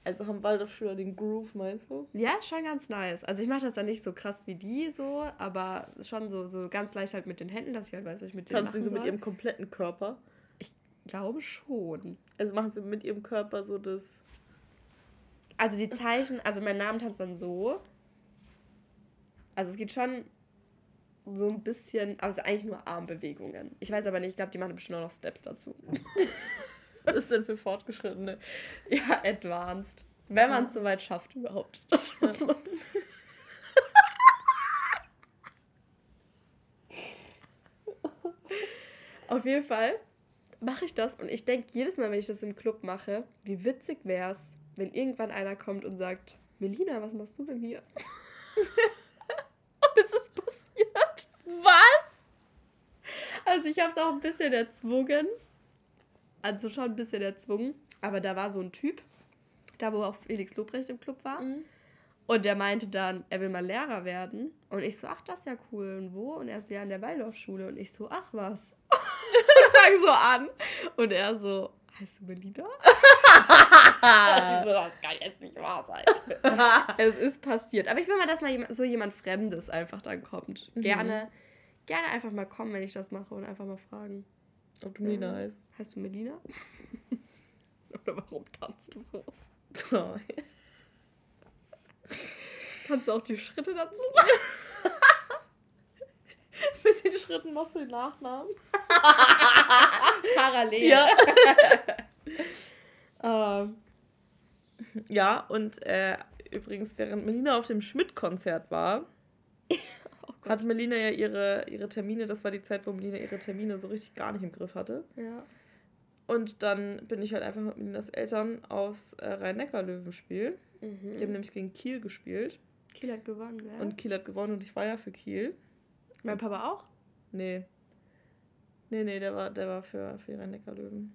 Also haben Waldorfschüler den Groove, meinst du? Ja, ist schon ganz nice. Also ich mache das dann nicht so krass wie die so, aber schon so, so ganz leicht halt mit den Händen, dass ich halt weiß, was ich mit denen Tanzen machen sie so soll. mit ihrem kompletten Körper? Ich glaube schon. Also machen sie mit ihrem Körper so das also die Zeichen, also mein Namen tanzt man so. Also es geht schon so ein bisschen, aber es ist eigentlich nur Armbewegungen. Ich weiß aber nicht, ich glaube, die machen bestimmt noch Steps dazu. <laughs> Was ist denn für Fortgeschrittene? Ja, advanced. Wenn man es so weit schafft überhaupt. <laughs> Das muss man. <laughs> Auf jeden Fall mache ich das und ich denke jedes Mal, wenn ich das im Club mache, wie witzig wäre es, wenn irgendwann einer kommt und sagt, Melina, was machst du denn hier? <laughs> und es ist passiert. Was? Also ich habe es auch ein bisschen erzwungen. Also schon ein bisschen erzwungen. Aber da war so ein Typ, da wo auch Felix Lobrecht im Club war. Mhm. Und der meinte dann, er will mal Lehrer werden. Und ich so, ach, das ist ja cool. Und wo? Und er so, ja, in der Waldorfschule. Und ich so, ach was. <laughs> und fang so an. Und er so, heißt du Melina? <laughs> Wieso, das kann jetzt nicht wahr sein. <laughs> es ist passiert. Aber ich will mal, dass mal so jemand Fremdes einfach dann kommt. Mhm. Gerne, gerne einfach mal kommen, wenn ich das mache und einfach mal fragen. Ob du Melina heißt. Heißt du Melina? <laughs> Oder warum tanzt du so? <laughs> Kannst du auch die Schritte dazu <laughs> machen? Mit den Schritten machst du den Nachnamen. Parallel. Ja. ähm, ja, und äh, übrigens, während Melina auf dem Schmidt-Konzert war, oh hat Melina ja ihre, ihre Termine, das war die Zeit, wo Melina ihre Termine so richtig gar nicht im Griff hatte. Ja. Und dann bin ich halt einfach mit Melinas Eltern aufs äh, Rhein-Neckar-Löwenspiel. Mhm. Die haben nämlich gegen Kiel gespielt. Kiel hat gewonnen, gell? Und Kiel hat gewonnen und ich war ja für Kiel. Mein Papa auch? Nee. Nee, nee, der war, der war für, für die Rhein-Neckar-Löwen.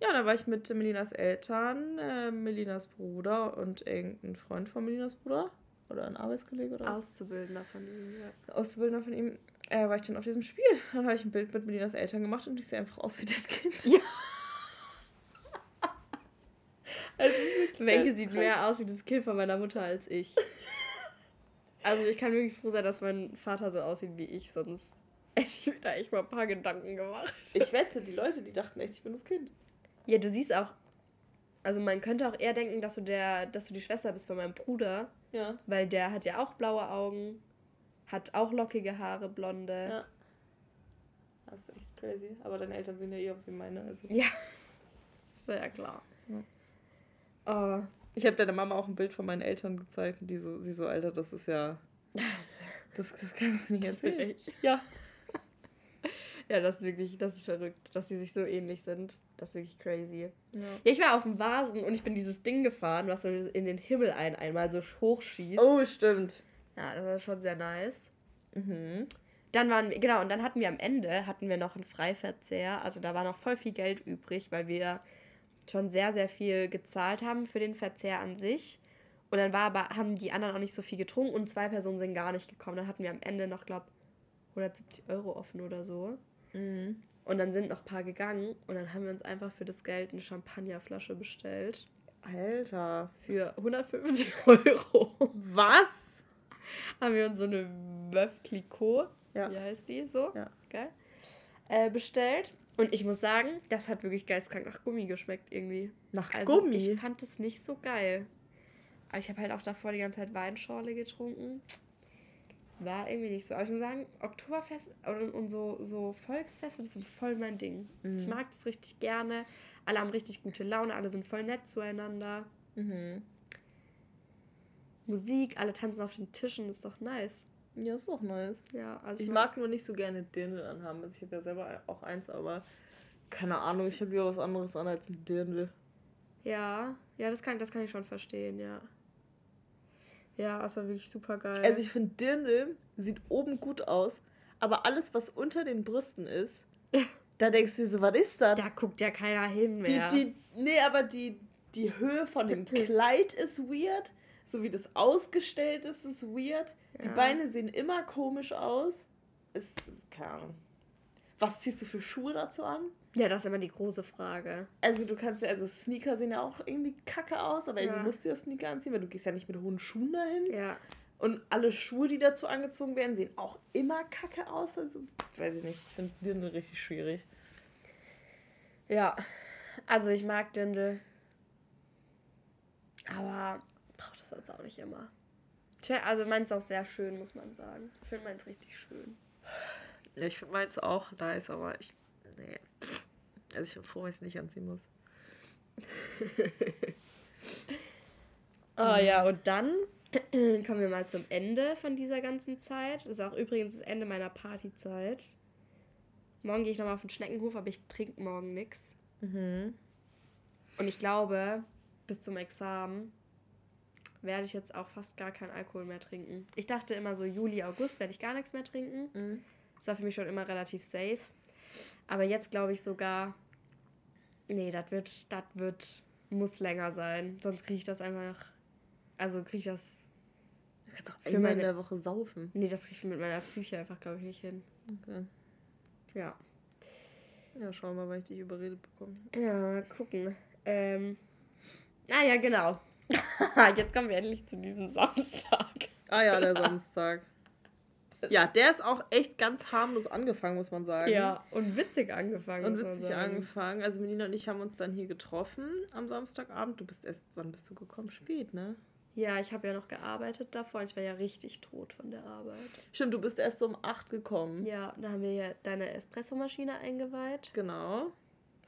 Ja, da war ich mit Melinas Eltern, äh, Melinas Bruder und irgendein Freund von Melinas Bruder. Oder ein Arbeitskollege oder was? Auszubildender von ihm, ja. Auszubildender von ihm. Äh, war ich dann auf diesem Spiel. <laughs> Dann habe ich ein Bild mit Melinas Eltern gemacht und ich sehe einfach aus wie das Kind. Ja. <laughs> also, Wenke sieht mehr aus wie das Kind von meiner Mutter als ich. <laughs> Also ich kann wirklich froh sein, dass mein Vater so aussieht wie ich, sonst hätte ich mir da echt mal ein paar Gedanken gemacht. Ich wette, die Leute, die dachten echt, ich bin das Kind. Ja, du siehst auch, also man könnte auch eher denken, dass du der, dass du die Schwester bist von meinem Bruder. Ja. Weil der hat ja auch blaue Augen, hat auch lockige Haare, blonde. Ja. Das ist echt crazy. Aber deine Eltern sehen ja eh aus wie meine. Also. Ja. <laughs> War ja klar. Ja. Oh. Ich habe deiner Mama auch ein Bild von meinen Eltern gezeigt und die so, sie so, Alter, das ist ja. <laughs> Das, das kann man nicht erzählen. Ja. <laughs> Ja, das ist wirklich, das ist verrückt, dass sie sich so ähnlich sind. Das ist wirklich crazy. Ja. Ja, ich war auf dem Vasen und ich bin dieses Ding gefahren, was so in den Himmel ein einmal so hochschießt. Oh, stimmt. Ja, das war schon sehr nice. Mhm. Dann waren wir, genau, und dann hatten wir am Ende, hatten wir noch einen Freiverzehr. Also da war noch voll viel Geld übrig, weil wir schon sehr, sehr viel gezahlt haben für den Verzehr an sich. Und dann war aber, haben die anderen auch nicht so viel getrunken und zwei Personen sind gar nicht gekommen. Dann hatten wir am Ende noch, glaube 170 Euro offen oder so. Mhm. Und dann sind noch ein paar gegangen und dann haben wir uns einfach für das Geld eine Champagnerflasche bestellt. Alter. Für 150 <laughs> Euro Was? <laughs> haben wir uns so eine Meuf Clicquot, Ja. wie heißt die so? Ja. Geil. Äh, bestellt. Und ich muss sagen, das hat wirklich geistkrank nach Gummi geschmeckt irgendwie. Nach Also Gummi? ich fand es nicht so geil. Aber ich habe halt auch davor die ganze Zeit Weinschorle getrunken. War irgendwie nicht so. Aber ich muss sagen, Oktoberfest und, und so, so Volksfeste, das sind voll mein Ding. Mhm. Ich mag das richtig gerne. Alle haben richtig gute Laune, alle sind voll nett zueinander. Mhm. Musik, alle tanzen auf den Tischen, ist doch nice. Ja, ist doch nice. Ja, also Ich mag nur nicht so gerne Dirndl anhaben. Also ich habe ja selber auch eins, aber keine Ahnung, ich habe lieber was anderes an als ein Dirndl. Ja, ja, das kann, das kann ich schon verstehen, ja. Ja, es war wirklich super geil. Also ich finde, Dirndl sieht oben gut aus, aber alles, was unter den Brüsten ist, <laughs> da denkst du dir so, was ist das? da guckt ja keiner hin Die, mehr. die, nee, aber die, die Höhe von dem Kleid ist weird. So wie das ausgestellt ist, ist weird. Die Ja. Beine sehen immer komisch aus. Ist, ist keine Ahnung. Was ziehst du für Schuhe dazu an? ja, das ist immer die große Frage. Also du kannst ja, also Sneaker sehen ja auch irgendwie kacke aus, aber Ja. irgendwie musst du ja Sneaker anziehen, weil du gehst ja nicht mit hohen Schuhen dahin. Ja. Und alle Schuhe, die dazu angezogen werden, sehen auch immer kacke aus. Also, weiß ich nicht, ich finde Dirndl richtig schwierig. Ja. Also ich mag Dirndl. Aber jetzt auch nicht immer. Tja, Also meins ist auch sehr schön, muss man sagen. Ich finde meins richtig schön. Ja, ich finde meins auch nice, aber ich. Nee. Also ich bin froh, wenn ich es nicht anziehen muss. <laughs> Ah ja, und dann <clears throat> kommen wir mal zum Ende von dieser ganzen Zeit. Das ist auch übrigens das Ende meiner Partyzeit. Morgen gehe ich nochmal auf den Schneckenhof, aber ich trinke morgen nichts. Mhm. Und ich glaube, bis zum Examen werde ich jetzt auch fast gar keinen Alkohol mehr trinken. Ich dachte immer so, Juli, August werde ich gar nichts mehr trinken. Mhm. Das war für mich schon immer relativ safe. Aber jetzt glaube ich sogar, nee, das wird, das wird, muss länger sein. Sonst kriege ich das einfach, also kriege ich das, Du kannst auch Für einmal in meine- der Woche saufen. nee, das kriege ich mit meiner Psyche einfach, glaube ich, nicht hin. Okay. Ja. Ja, schauen wir mal, wann ich dich überredet bekomme. Ja, gucken. Ähm, ah ja, genau. <laughs> jetzt kommen wir endlich zu diesem Samstag. Ah ja, der Samstag. <laughs> Ja, der ist auch echt ganz harmlos angefangen, muss man sagen. Ja, und witzig angefangen. Und witzig angefangen. Also Melina und ich haben uns dann hier getroffen am Samstagabend. Du bist erst, wann bist du gekommen? Spät, ne? Ja, ich habe ja noch gearbeitet davor ich war ja richtig tot von der Arbeit. Stimmt, du bist erst so um 8 gekommen. Ja, da haben wir ja deine Espressomaschine eingeweiht. Genau.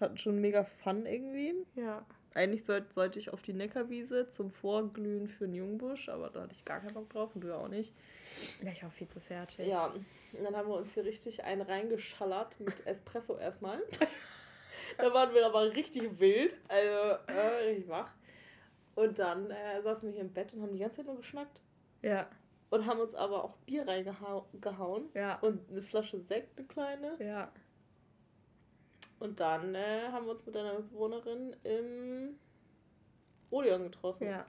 Hatten schon mega Fun irgendwie. Ja. Eigentlich sollte, sollte ich auf die Neckarwiese zum Vorglühen für den Jungbusch, aber da hatte ich gar keinen Bock drauf und du ja auch nicht. Ja, ich war viel zu fertig. Ja, und dann haben wir uns hier richtig einen reingeschallert mit Espresso erstmal. <laughs> da waren wir aber richtig wild, also äh, richtig wach. Und dann äh, saßen wir hier im Bett und haben die ganze Zeit nur geschnackt. Ja, Und haben uns aber auch Bier reingehauen ja, und eine Flasche Sekt, eine kleine. ja. Und dann äh, haben wir uns mit deiner Bewohnerin im Odeon getroffen. Ja.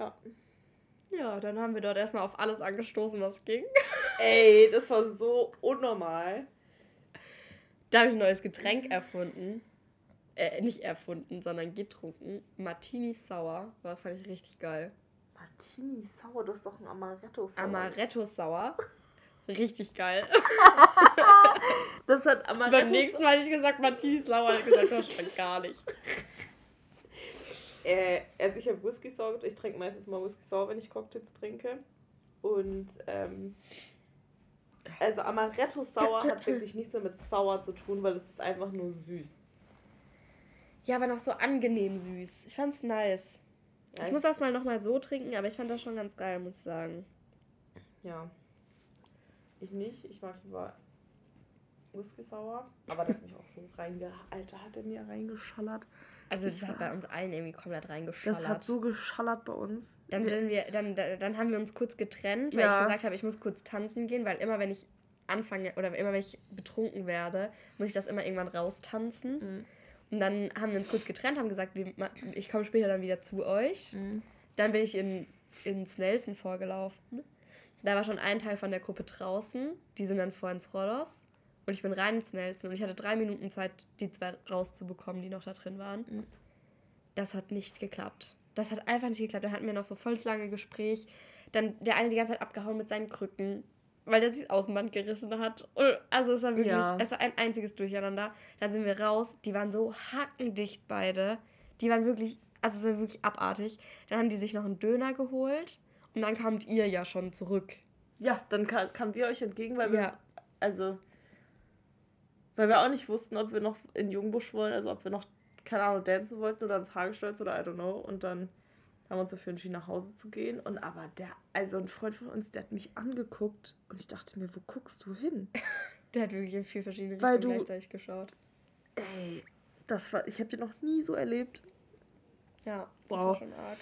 Ja. Ja, dann haben wir dort erstmal auf alles angestoßen, was ging. <laughs> Ey, das war so unnormal. Da habe ich ein neues Getränk erfunden. Äh, nicht erfunden, sondern getrunken. Martini Sauer. War, fand ich richtig geil. Martini sauer, du hast doch ein Amaretto sauer. Amaretto Sauer. Richtig geil. <laughs> Das hat Amaretto Beim nächsten Mal hätte ich gesagt Martini Sauer. Ich gesagt, das schmeckt <laughs> gar nicht. Äh, also ich habe Whisky sauer. Ich trinke meistens mal Whisky sauer, wenn ich Cocktails trinke. Und ähm, also Amaretto sauer hat wirklich nichts mehr mit sauer zu tun, weil es ist einfach nur süß. Ja, aber noch so angenehm süß. Ich fand's nice. Ja, Ich muss das mal nochmal so trinken, aber ich fand das schon ganz geil, muss ich sagen. Ja. Ich nicht. Ich mag lieber Whisky sauer. Aber der hat mich auch so reinge... Alter, hat er mir reingeschallert. Also das hat bei uns allen irgendwie komplett reingeschallert. Das hat so geschallert bei uns. Dann sind wir, dann, dann dann haben wir uns kurz getrennt, weil Ja. ich gesagt habe, ich muss kurz tanzen gehen, weil immer wenn ich anfange oder immer wenn ich betrunken werde, muss ich das immer irgendwann raustanzen. Mhm. Und dann haben wir uns kurz getrennt, haben gesagt, wir, ich komme später dann wieder zu euch. Mhm. Dann bin ich in, ins Nelson vorgelaufen. Da war schon ein Teil von der Gruppe draußen. Die sind dann vor ins Rhodos. Und ich bin rein ins Nelson. Und ich hatte drei Minuten Zeit, die zwei rauszubekommen, die noch da drin waren. Mhm. Das hat nicht geklappt. Das hat einfach nicht geklappt. Da hatten wir noch so voll das lange Gespräch. Dann der eine die ganze Zeit abgehauen mit seinen Krücken, weil der sich das Außenband gerissen hat. Und also es war wirklich, Ja. es war ein einziges Durcheinander. Dann sind wir raus. Die waren so hackendicht beide. Die waren wirklich, also es war wirklich abartig. Dann haben die sich noch einen Döner geholt. Und dann kamt ihr ja schon zurück. Ja, dann ka kamen wir euch entgegen, weil wir... Ja. Also... Weil wir auch nicht wussten, ob wir noch in Jungbusch wollen, also ob wir noch, keine Ahnung, dancen wollten oder ins Hagestolz oder I don't know. Und dann haben wir uns dafür entschieden, nach Hause zu gehen. Und aber der, also ein Freund von uns, der hat mich angeguckt und ich dachte mir, wo guckst du hin? <laughs> Der hat wirklich in vier verschiedene Weil Richtungen du- gleichzeitig geschaut. Ey, das war, ich habe den noch nie so erlebt. Ja, das Wow. war schon arg.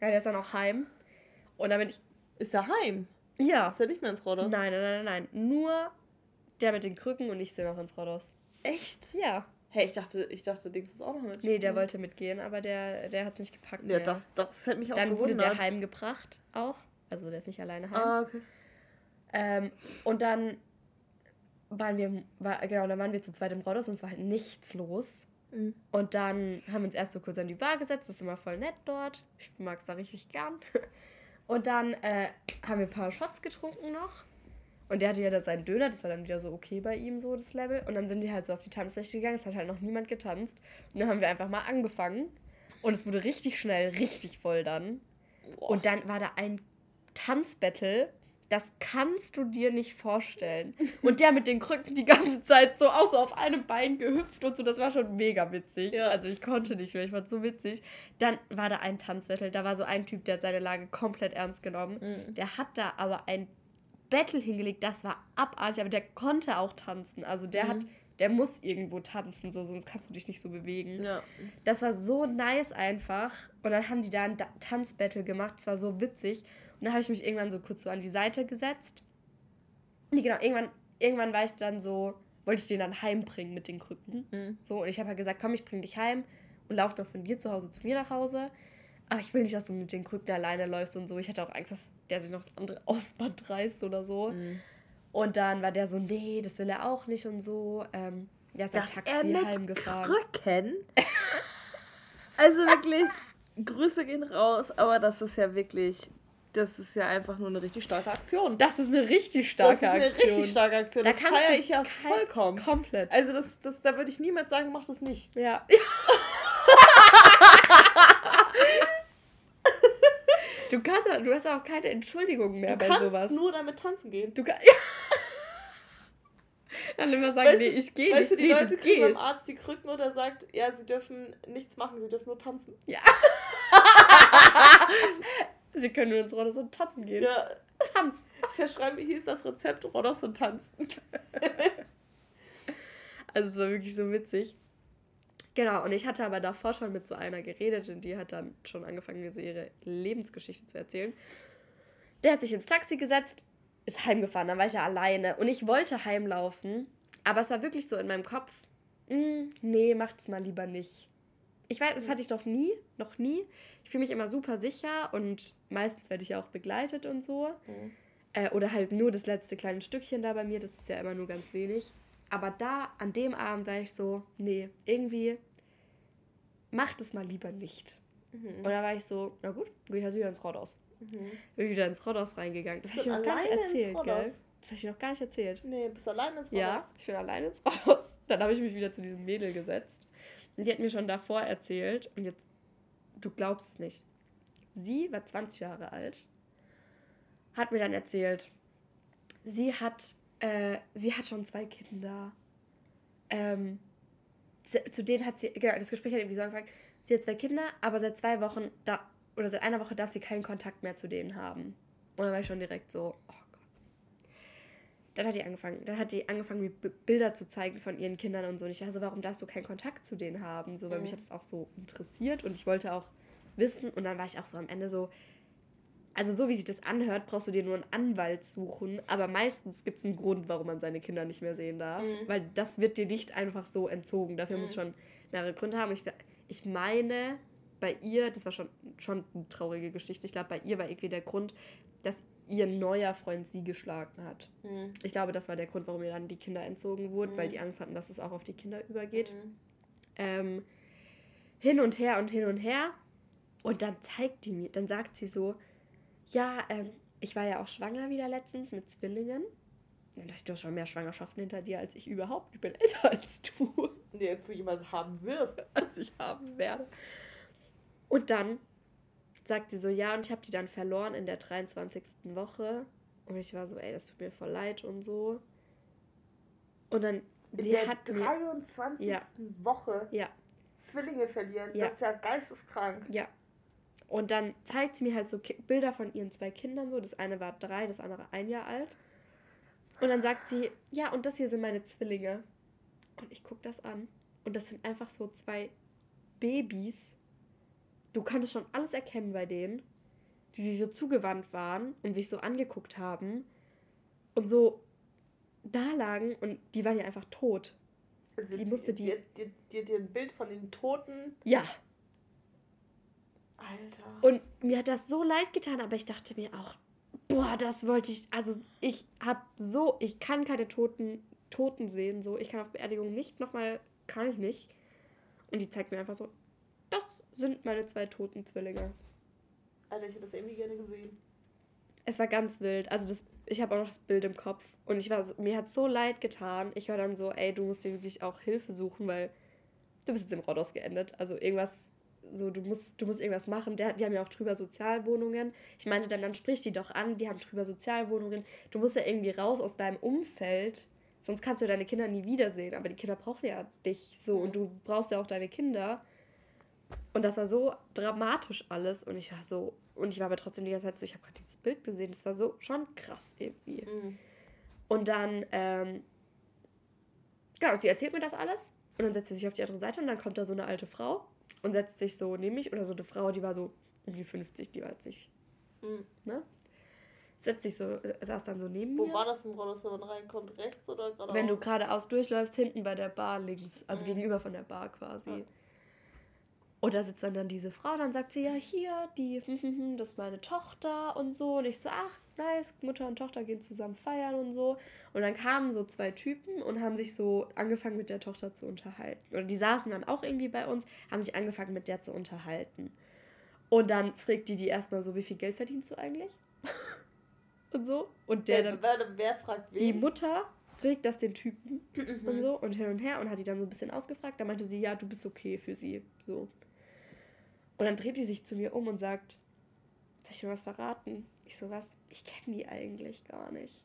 Ja, der ist dann auch heim. Und dann bin ich. Ist er heim? Ja. Ist er nicht mehr ins Rodos? Nein, nein, nein, nein. Nur der mit den Krücken und ich sehe noch ins Rodos. Echt? Ja. Hey, ich dachte, ich dachte, Dings ist auch noch mit. Nee, der wollte mitgehen, aber der, der hat nicht gepackt. Ja, mehr. das, das hätte mich auch dann wurde der heimgebracht auch. Also der ist nicht alleine heim. Ah, okay. Ähm, und dann waren wir, war, genau, dann waren wir zu zweit im Rodos und es war halt nichts los. Mhm. Und dann haben wir uns erst so kurz an die Bar gesetzt, das ist immer voll nett dort. Ich mag es da richtig gern. Und dann äh, haben wir ein paar Shots getrunken noch. Und der hatte ja da seinen Döner, das war dann wieder so okay bei ihm, so das Level. Und dann sind wir halt so auf die Tanzfläche gegangen, es hat halt noch niemand getanzt. Und dann haben wir einfach mal angefangen. Und es wurde richtig schnell, richtig voll dann. Boah. Und dann war da ein Tanzbattle, das kannst du dir nicht vorstellen. Und der mit den Krücken die ganze Zeit so auch so auf einem Bein gehüpft und so, das war schon mega witzig. Ja. Also ich konnte nicht mehr, ich fand so witzig. Dann war da ein Tanzbattle, da war so ein Typ, der hat seine Lage komplett ernst genommen. Mhm. Der hat da aber ein Battle hingelegt, das war abartig, aber der konnte auch tanzen. Also der Mhm. hat, der muss irgendwo tanzen, so, sonst kannst du dich nicht so bewegen. Ja. Das war so nice einfach. Und dann haben die da ein Tanzbattle gemacht. Das war so witzig. Und dann habe ich mich irgendwann so kurz so an die Seite gesetzt. Nee, genau, irgendwann, irgendwann war ich dann so, wollte ich den dann heimbringen mit den Krücken. Mhm. So, und ich habe halt gesagt, komm, ich bring dich heim und lauf noch von dir zu Hause zu mir nach Hause. Aber ich will nicht, dass du mit den Krücken alleine läufst und so. Ich hatte auch Angst, dass der sich noch das andere <laughs> Ausband reißt oder so. Mhm. Und dann war der so, nee, das will er auch nicht und so. Ähm, ja, ist ein Dass er Taxi mit heimgefahren. Krücken? also wirklich, Grüße gehen raus, aber das ist ja wirklich, das ist ja einfach nur eine richtig starke Aktion. Das ist eine richtig starke das ist eine Aktion. richtig starke Aktion. Da das kannst feiere du ich ja vollkommen. Komplett. Also das, das, da würde ich niemals sagen, mach das nicht. ja. <laughs> du kannst, du hast auch keine Entschuldigung mehr du bei kannst sowas. nur damit tanzen gehen. du kannst. <laughs> Ja. Dann immer sagen, Weißt nee, du- ich gehe Weißt nicht. du, die nee, Leute du kriegen beim gehst. Arzt die Krücken oder sagt, ja, sie dürfen nichts machen, sie dürfen nur tanzen. Ja. <laughs> Sie können nur ins Rolle so tanzen gehen. Ja, Tanz. verschreiben, hier ist das Rezept, Rodos und tanzen. <laughs> Also es war wirklich so witzig. Genau, und ich hatte aber davor schon mit so einer geredet und die hat dann schon angefangen, mir so ihre Lebensgeschichte zu erzählen. Der hat sich ins Taxi gesetzt, ist heimgefahren, dann war ich ja alleine und ich wollte heimlaufen, aber es war wirklich so in meinem Kopf, "Mm, nee, macht's mal lieber nicht. Ich weiß, das hatte ich noch nie, noch nie. Ich fühle mich immer super sicher und meistens werde ich ja auch begleitet und so. Äh, oder halt nur das letzte kleine Stückchen da bei mir, das ist ja immer nur ganz wenig. Aber da, an dem Abend, war ich so, nee, irgendwie macht es mal lieber nicht. Mhm. Und da war ich so, na gut, gehe ich halt wieder ins Rodos. Mhm. Bin wieder ins Rodos reingegangen. Das habe ich noch gar nicht erzählt, gell? Das habe ich dir noch gar nicht erzählt. Nee, bist du allein ins Rodos? Ja, ich bin alleine ins Rodos. <laughs> Dann habe ich mich wieder zu diesem Mädel gesetzt. Die hat mir schon davor erzählt, und jetzt, du glaubst es nicht. Sie war 20 Jahre alt, hat mir dann erzählt, sie hat, äh, sie hat schon zwei Kinder. Ähm, zu denen hat sie, genau, das Gespräch hat irgendwie so angefangen, sie hat zwei Kinder, aber seit zwei Wochen, da, oder seit einer Woche darf sie keinen Kontakt mehr zu denen haben. Und dann war ich schon direkt so, oh. Dann hat die angefangen, dann hat die angefangen, mir Bilder zu zeigen von ihren Kindern und so. Und ich war so, warum darfst du keinen Kontakt zu denen haben? So, weil mhm. mich hat das auch so interessiert und ich wollte auch wissen. Und dann war ich auch so am Ende so, also so wie sich das anhört, brauchst du dir nur einen Anwalt suchen. Aber meistens gibt es einen Grund, warum man seine Kinder nicht mehr sehen darf. Mhm. Weil das wird dir nicht einfach so entzogen. Dafür mhm. muss schon mehrere Gründe haben. Ich, ich meine, bei ihr, das war schon, schon eine traurige Geschichte. Ich glaube, bei ihr war irgendwie der Grund, dass ihr neuer Freund sie geschlagen hat. Mhm. Ich glaube, das war der Grund, warum ihr dann die Kinder entzogen wurden, weil mhm. die Angst hatten, dass es auch auf die Kinder übergeht. Mhm. Ähm, hin und her und hin und her. Und dann zeigt die mir, dann sagt sie so, ja, ähm, ich war ja auch schwanger wieder letztens mit Zwillingen. Dann dachte ich, du hast schon mehr Schwangerschaften hinter dir als ich überhaupt. Ich bin älter als du. Nee, als du jemals haben wirst. Als ich haben werde. Und dann sagt sie so, ja, und ich habe die dann verloren in der 23. Woche. Und ich war so, ey, das tut mir voll leid und so. Und dann, in sie der hat 23. Mir, ja. Woche ja. Zwillinge verlieren. Ja. Das ist ja geisteskrank. Ja. Und dann zeigt sie mir halt so Bilder von ihren zwei Kindern so. Das eine war drei, das andere ein Jahr alt. Und dann sagt sie, ja, und das hier sind meine Zwillinge. Und ich gucke das an. Und das sind einfach so zwei Babys. Du konntest schon alles erkennen bei denen, die sich so zugewandt waren und sich so angeguckt haben und so da lagen und die waren ja einfach tot. Also die musste die. Dir, dir, dir ein Bild von den Toten. Ja, Alter. Und mir hat das so leid getan, aber ich dachte mir auch, boah, das wollte ich. Also ich habe so, ich kann keine Toten, Toten sehen, so. Ich kann auf Beerdigung nicht nochmal, kann ich nicht. Und die zeigt mir einfach so, das sind meine zwei toten Zwillinge. Alter, ich hätte das irgendwie gerne gesehen. Es war ganz wild. Also das, ich habe auch noch das Bild im Kopf. Und ich war so, mir hat so leid getan. Ich war dann so, ey, du musst dir wirklich auch Hilfe suchen, weil du bist jetzt im Rodos geendet. Also irgendwas so, du musst, du musst irgendwas machen. Der, die haben ja auch drüber Sozialwohnungen. Ich meinte dann, dann sprich die doch an, die haben drüber Sozialwohnungen. Du musst ja irgendwie raus aus deinem Umfeld, sonst kannst du deine Kinder nie wiedersehen. Aber die Kinder brauchen ja dich so und du brauchst ja auch deine Kinder. Und das war so dramatisch alles und ich war so, und ich war aber trotzdem die ganze Zeit so, ich habe gerade dieses Bild gesehen, das war so schon krass irgendwie. Mhm. Und dann, ähm, genau, sie erzählt mir das alles und dann setzt sie sich auf die andere Seite und dann kommt da so eine alte Frau und setzt sich so neben mich oder so eine Frau, die war so irgendwie 50, die war jetzt nicht, mhm. ne? Setzt sich so, saß dann so neben Wo mir. Wo war das im Rollus, wenn man reinkommt? Rechts oder geradeaus? Wenn du geradeaus durchläufst, hinten bei der Bar links, also mhm. gegenüber von der Bar quasi. Ja. Und da sitzt dann, dann diese Frau, dann sagt sie, ja, hier, die, hm, hm, hm, das ist meine Tochter und so. Und ich so, ach, nice, Mutter und Tochter gehen zusammen feiern und so. Und dann kamen so zwei Typen und haben sich so angefangen mit der Tochter zu unterhalten. Oder die saßen dann auch irgendwie bei uns, haben sich angefangen mit der zu unterhalten. Und dann fragt die die erstmal so, wie viel Geld verdienst du eigentlich? <laughs> und so. Und der dann. Wer, wer fragt wen? Die Mutter fragt das den Typen mhm. und so und hin und her und hat die dann so ein bisschen ausgefragt. Da meinte sie, ja, du bist okay für sie. So. Und dann dreht die sich zu mir um und sagt, soll ich dir was verraten? Ich so, was? Ich kenne die eigentlich gar nicht.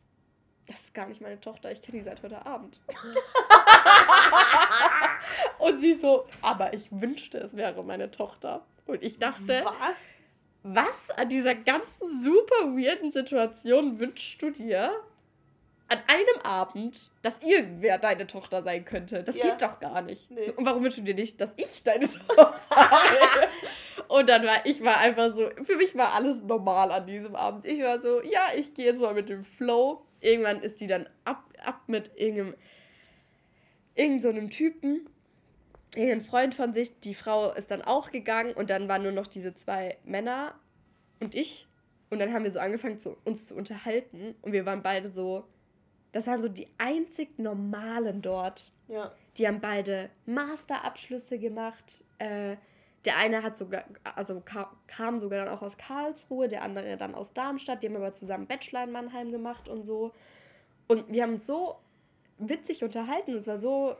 Das ist gar nicht meine Tochter, ich kenne die seit heute Abend. <laughs> und sie so, aber ich wünschte, es wäre meine Tochter. Und ich dachte, was? Was an dieser ganzen super weirden Situation wünschst du dir? An einem Abend, dass irgendwer deine Tochter sein könnte. Das ja. geht doch gar nicht. Nee. So, und warum wünschst du dir nicht, dass ich deine <laughs> Tochter bin? Und dann war ich war einfach so, für mich war alles normal an diesem Abend. Ich war so, ja, ich gehe jetzt mal mit dem Flow. Irgendwann ist die dann ab, ab mit irgendeinem, irgendeinem so Typen, irgendein Freund von sich. Die Frau ist dann auch gegangen und dann waren nur noch diese zwei Männer und ich. Und dann haben wir so angefangen, zu, uns zu unterhalten. Und wir waren beide so, das waren so die einzig Normalen dort. Ja. Die haben beide Masterabschlüsse gemacht. Äh, der eine hat sogar, also kam sogar dann auch aus Karlsruhe, der andere dann aus Darmstadt. Die haben aber zusammen Bachelor in Mannheim gemacht und so. Und wir haben uns so witzig unterhalten. Es war so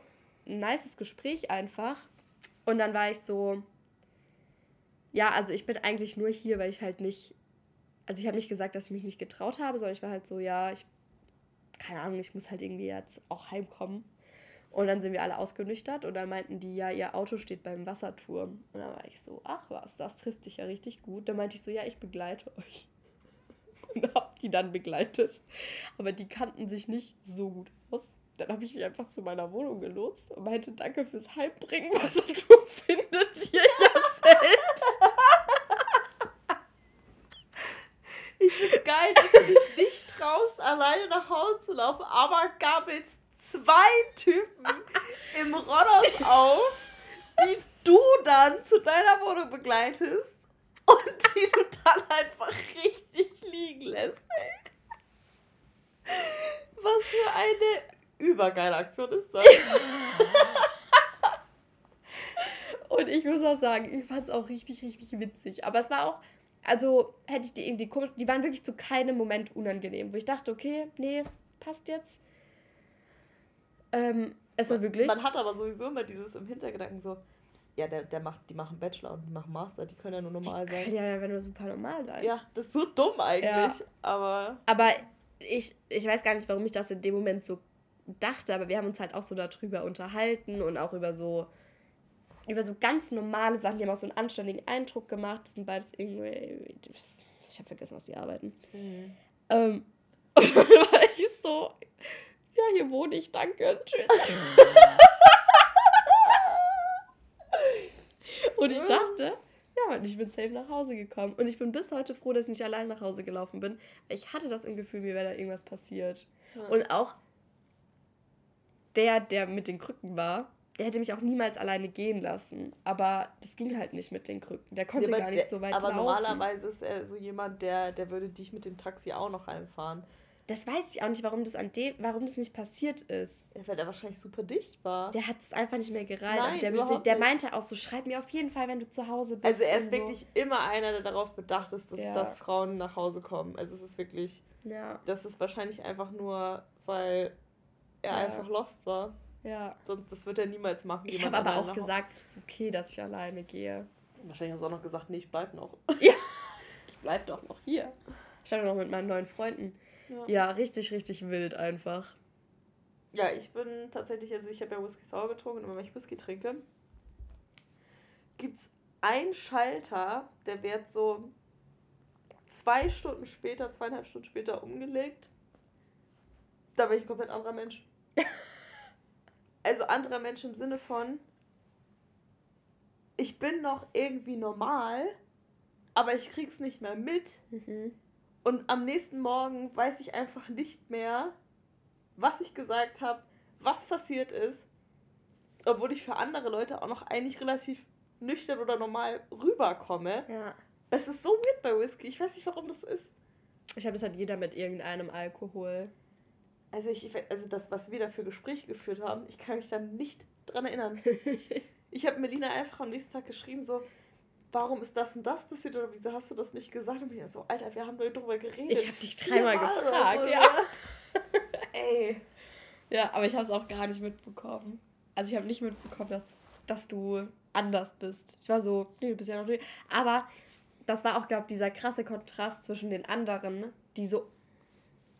ein nices Gespräch einfach. Und dann war ich so, ja, also ich bin eigentlich nur hier, weil ich halt nicht, also ich habe nicht gesagt, dass ich mich nicht getraut habe, sondern ich war halt so, ja, ich, keine Ahnung, ich muss halt irgendwie jetzt auch heimkommen. Und dann sind wir alle ausgenüchtert und dann meinten die, ja, ihr Auto steht beim Wasserturm. Und dann war ich so, ach was, das trifft sich ja richtig gut. Dann meinte ich so, ja, ich begleite euch. <laughs> Und hab die dann begleitet. Aber die kannten sich nicht so gut aus. Dann habe ich mich einfach zu meiner Wohnung gelotst und meinte, danke fürs Heimbringen. <laughs> Wasserturm findet ihr ja selbst. Ich geil, dass du dich nicht traust, alleine nach Hause zu laufen, aber gabelst zwei Typen im Rodos auf, die du dann zu deiner Wohnung begleitest und die du dann einfach richtig liegen lässt. Was für eine übergeile Aktion ist das? Und ich muss auch sagen, ich fand es auch richtig, richtig witzig. Aber es war auch, also hätte ich die irgendwie komisch, die waren wirklich zu keinem Moment unangenehm, wo ich dachte, okay, nee, passt jetzt. Ähm, es war wirklich. Man hat aber sowieso immer dieses im Hintergedanken so, ja, der, der macht, die machen Bachelor und die machen Master, die können ja nur normal die sein. können ja einfach nur super normal sein. Ja, das ist so dumm eigentlich, Ja. aber Aber ich, ich weiß gar nicht, warum ich das in dem Moment so dachte, aber wir haben uns halt auch so darüber unterhalten und auch über so über so ganz normale Sachen, die haben auch so einen anständigen Eindruck gemacht. Das sind beides irgendwie. Ich habe vergessen, was die arbeiten. hm. Ähm, <laughs> und dann war ich so, ja, hier wohne ich, danke, tschüss. <laughs> und ich dachte, ja, und ich bin safe nach Hause gekommen. Und ich bin bis heute froh, dass ich nicht allein nach Hause gelaufen bin. Ich hatte das im Gefühl, mir wäre da irgendwas passiert. Ja. Und auch der, der mit den Krücken war, der hätte mich auch niemals alleine gehen lassen. Aber das ging halt nicht mit den Krücken. Der konnte Ja, gar aber nicht der- so weit Aber laufen. normalerweise ist er so jemand, der, der würde dich mit dem Taxi auch noch einfahren. Das weiß ich auch nicht, warum das an dem, warum das nicht passiert ist. Ja, Weil der wahrscheinlich super dicht war. Der hat es einfach nicht mehr gereiht. Nein, der, überhaupt der meinte auch so, schreib mir auf jeden Fall, wenn du zu Hause bist. also er ist so. wirklich immer einer, der darauf bedacht ist, dass, Ja. dass Frauen nach Hause kommen. Also es ist wirklich, Ja, das ist wahrscheinlich einfach nur, weil er Ja. einfach lost war. Ja. Sonst, das wird er niemals machen. Ich habe aber auch gesagt, es ist okay, dass ich alleine gehe. Wahrscheinlich hast du auch noch gesagt, nee, ich bleib noch. <laughs> Ich bleib doch noch hier. Ich doch noch mit meinen neuen Freunden. Ja. Ja, richtig, richtig wild einfach. Ja, ich bin tatsächlich, also ich habe ja Whisky sauer getrunken und wenn ich Whisky trinke, gibt es einen Schalter, der wird so zwei Stunden später, zweieinhalb Stunden später umgelegt. Da bin ich ein komplett anderer Mensch. <laughs> also anderer Mensch im Sinne von, ich bin noch irgendwie normal, aber ich krieg's nicht mehr mit. Mhm. Und am nächsten Morgen weiß ich einfach nicht mehr, was ich gesagt habe, was passiert ist. Obwohl ich für andere Leute auch noch eigentlich relativ nüchtern oder normal rüberkomme. Ja. Das ist so weird bei Whisky. Ich weiß nicht, warum das ist. Ich habe das hat jeder mit irgendeinem Alkohol. Also, ich, also das, was wir da für Gespräche geführt haben, ich kann mich da nicht dran erinnern. <laughs> Ich habe Melina einfach am nächsten Tag geschrieben, so, warum ist das und das passiert oder wieso hast du das nicht gesagt? Und bin so, Alter, wir haben doch drüber geredet. Ich habe dich dreimal gefragt, so, ja. <laughs> Ey. Ja, aber ich habe es auch gar nicht mitbekommen. Also ich habe nicht mitbekommen, dass, dass du anders bist. Ich war so, nee, du bist ja noch du. Aber das war auch, glaube ich, dieser krasse Kontrast zwischen den anderen, die so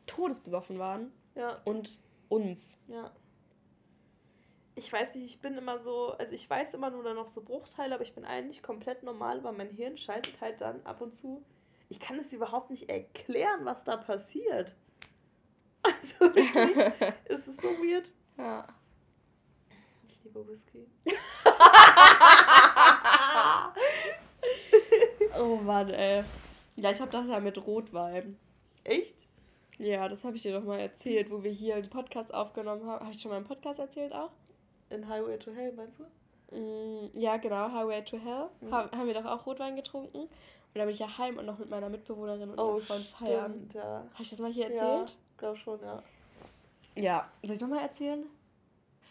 todesbesoffen waren, Ja, und uns. ja. Ich weiß nicht, ich bin immer so, also ich weiß immer nur dann noch so Bruchteile, aber ich bin eigentlich komplett normal, aber mein Hirn schaltet halt dann ab und zu. Ich kann es überhaupt nicht erklären, was da passiert. <laughs> Also wirklich, <laughs> es ist so weird. Ja. Ich liebe Whisky. <laughs> Oh Mann, ey. Ja, ich habe das ja mit Rotwein. Echt? Ja, das habe ich dir doch mal erzählt, wo wir hier einen Podcast aufgenommen haben. Habe ich schon mal einen Podcast erzählt auch? In Highway to Hell, meinst du? Mm, Ja, genau, Highway to Hell. Mhm. Ha haben wir doch auch Rotwein getrunken. Und dann bin ich ja heim und noch mit meiner Mitbewohnerin und Oh, Freund feiern. ja. Habe ich das mal hier Ja, erzählt? glaub schon, ja. Ja. Soll ich es nochmal erzählen?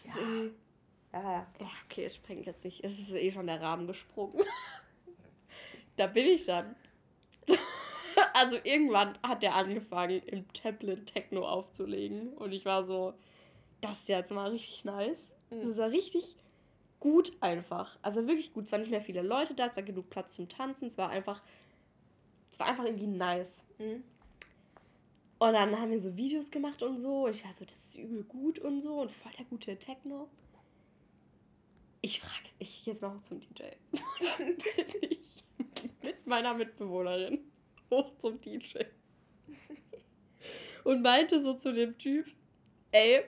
Ja. Ja, ja. ja, okay, es sprengt jetzt nicht. Es ist eh schon der Rahmen gesprungen. <laughs> da bin ich dann. Also irgendwann hat der angefangen, im Tablet Techno aufzulegen. Und ich war so, das ist jetzt mal richtig nice. Mhm. Das war richtig gut einfach. Also wirklich gut. Es waren nicht mehr viele Leute da, es war genug Platz zum Tanzen. Es war einfach, es war einfach irgendwie nice. Mhm. Und dann haben wir so Videos gemacht und so. Und ich war so, das ist übel gut und so. Und voll der gute Techno. Ich frage, ich jetzt mal hoch zum DJ. Und dann bin ich mit meiner Mitbewohnerin hoch zum DJ. und meinte so zu dem Typ, ey,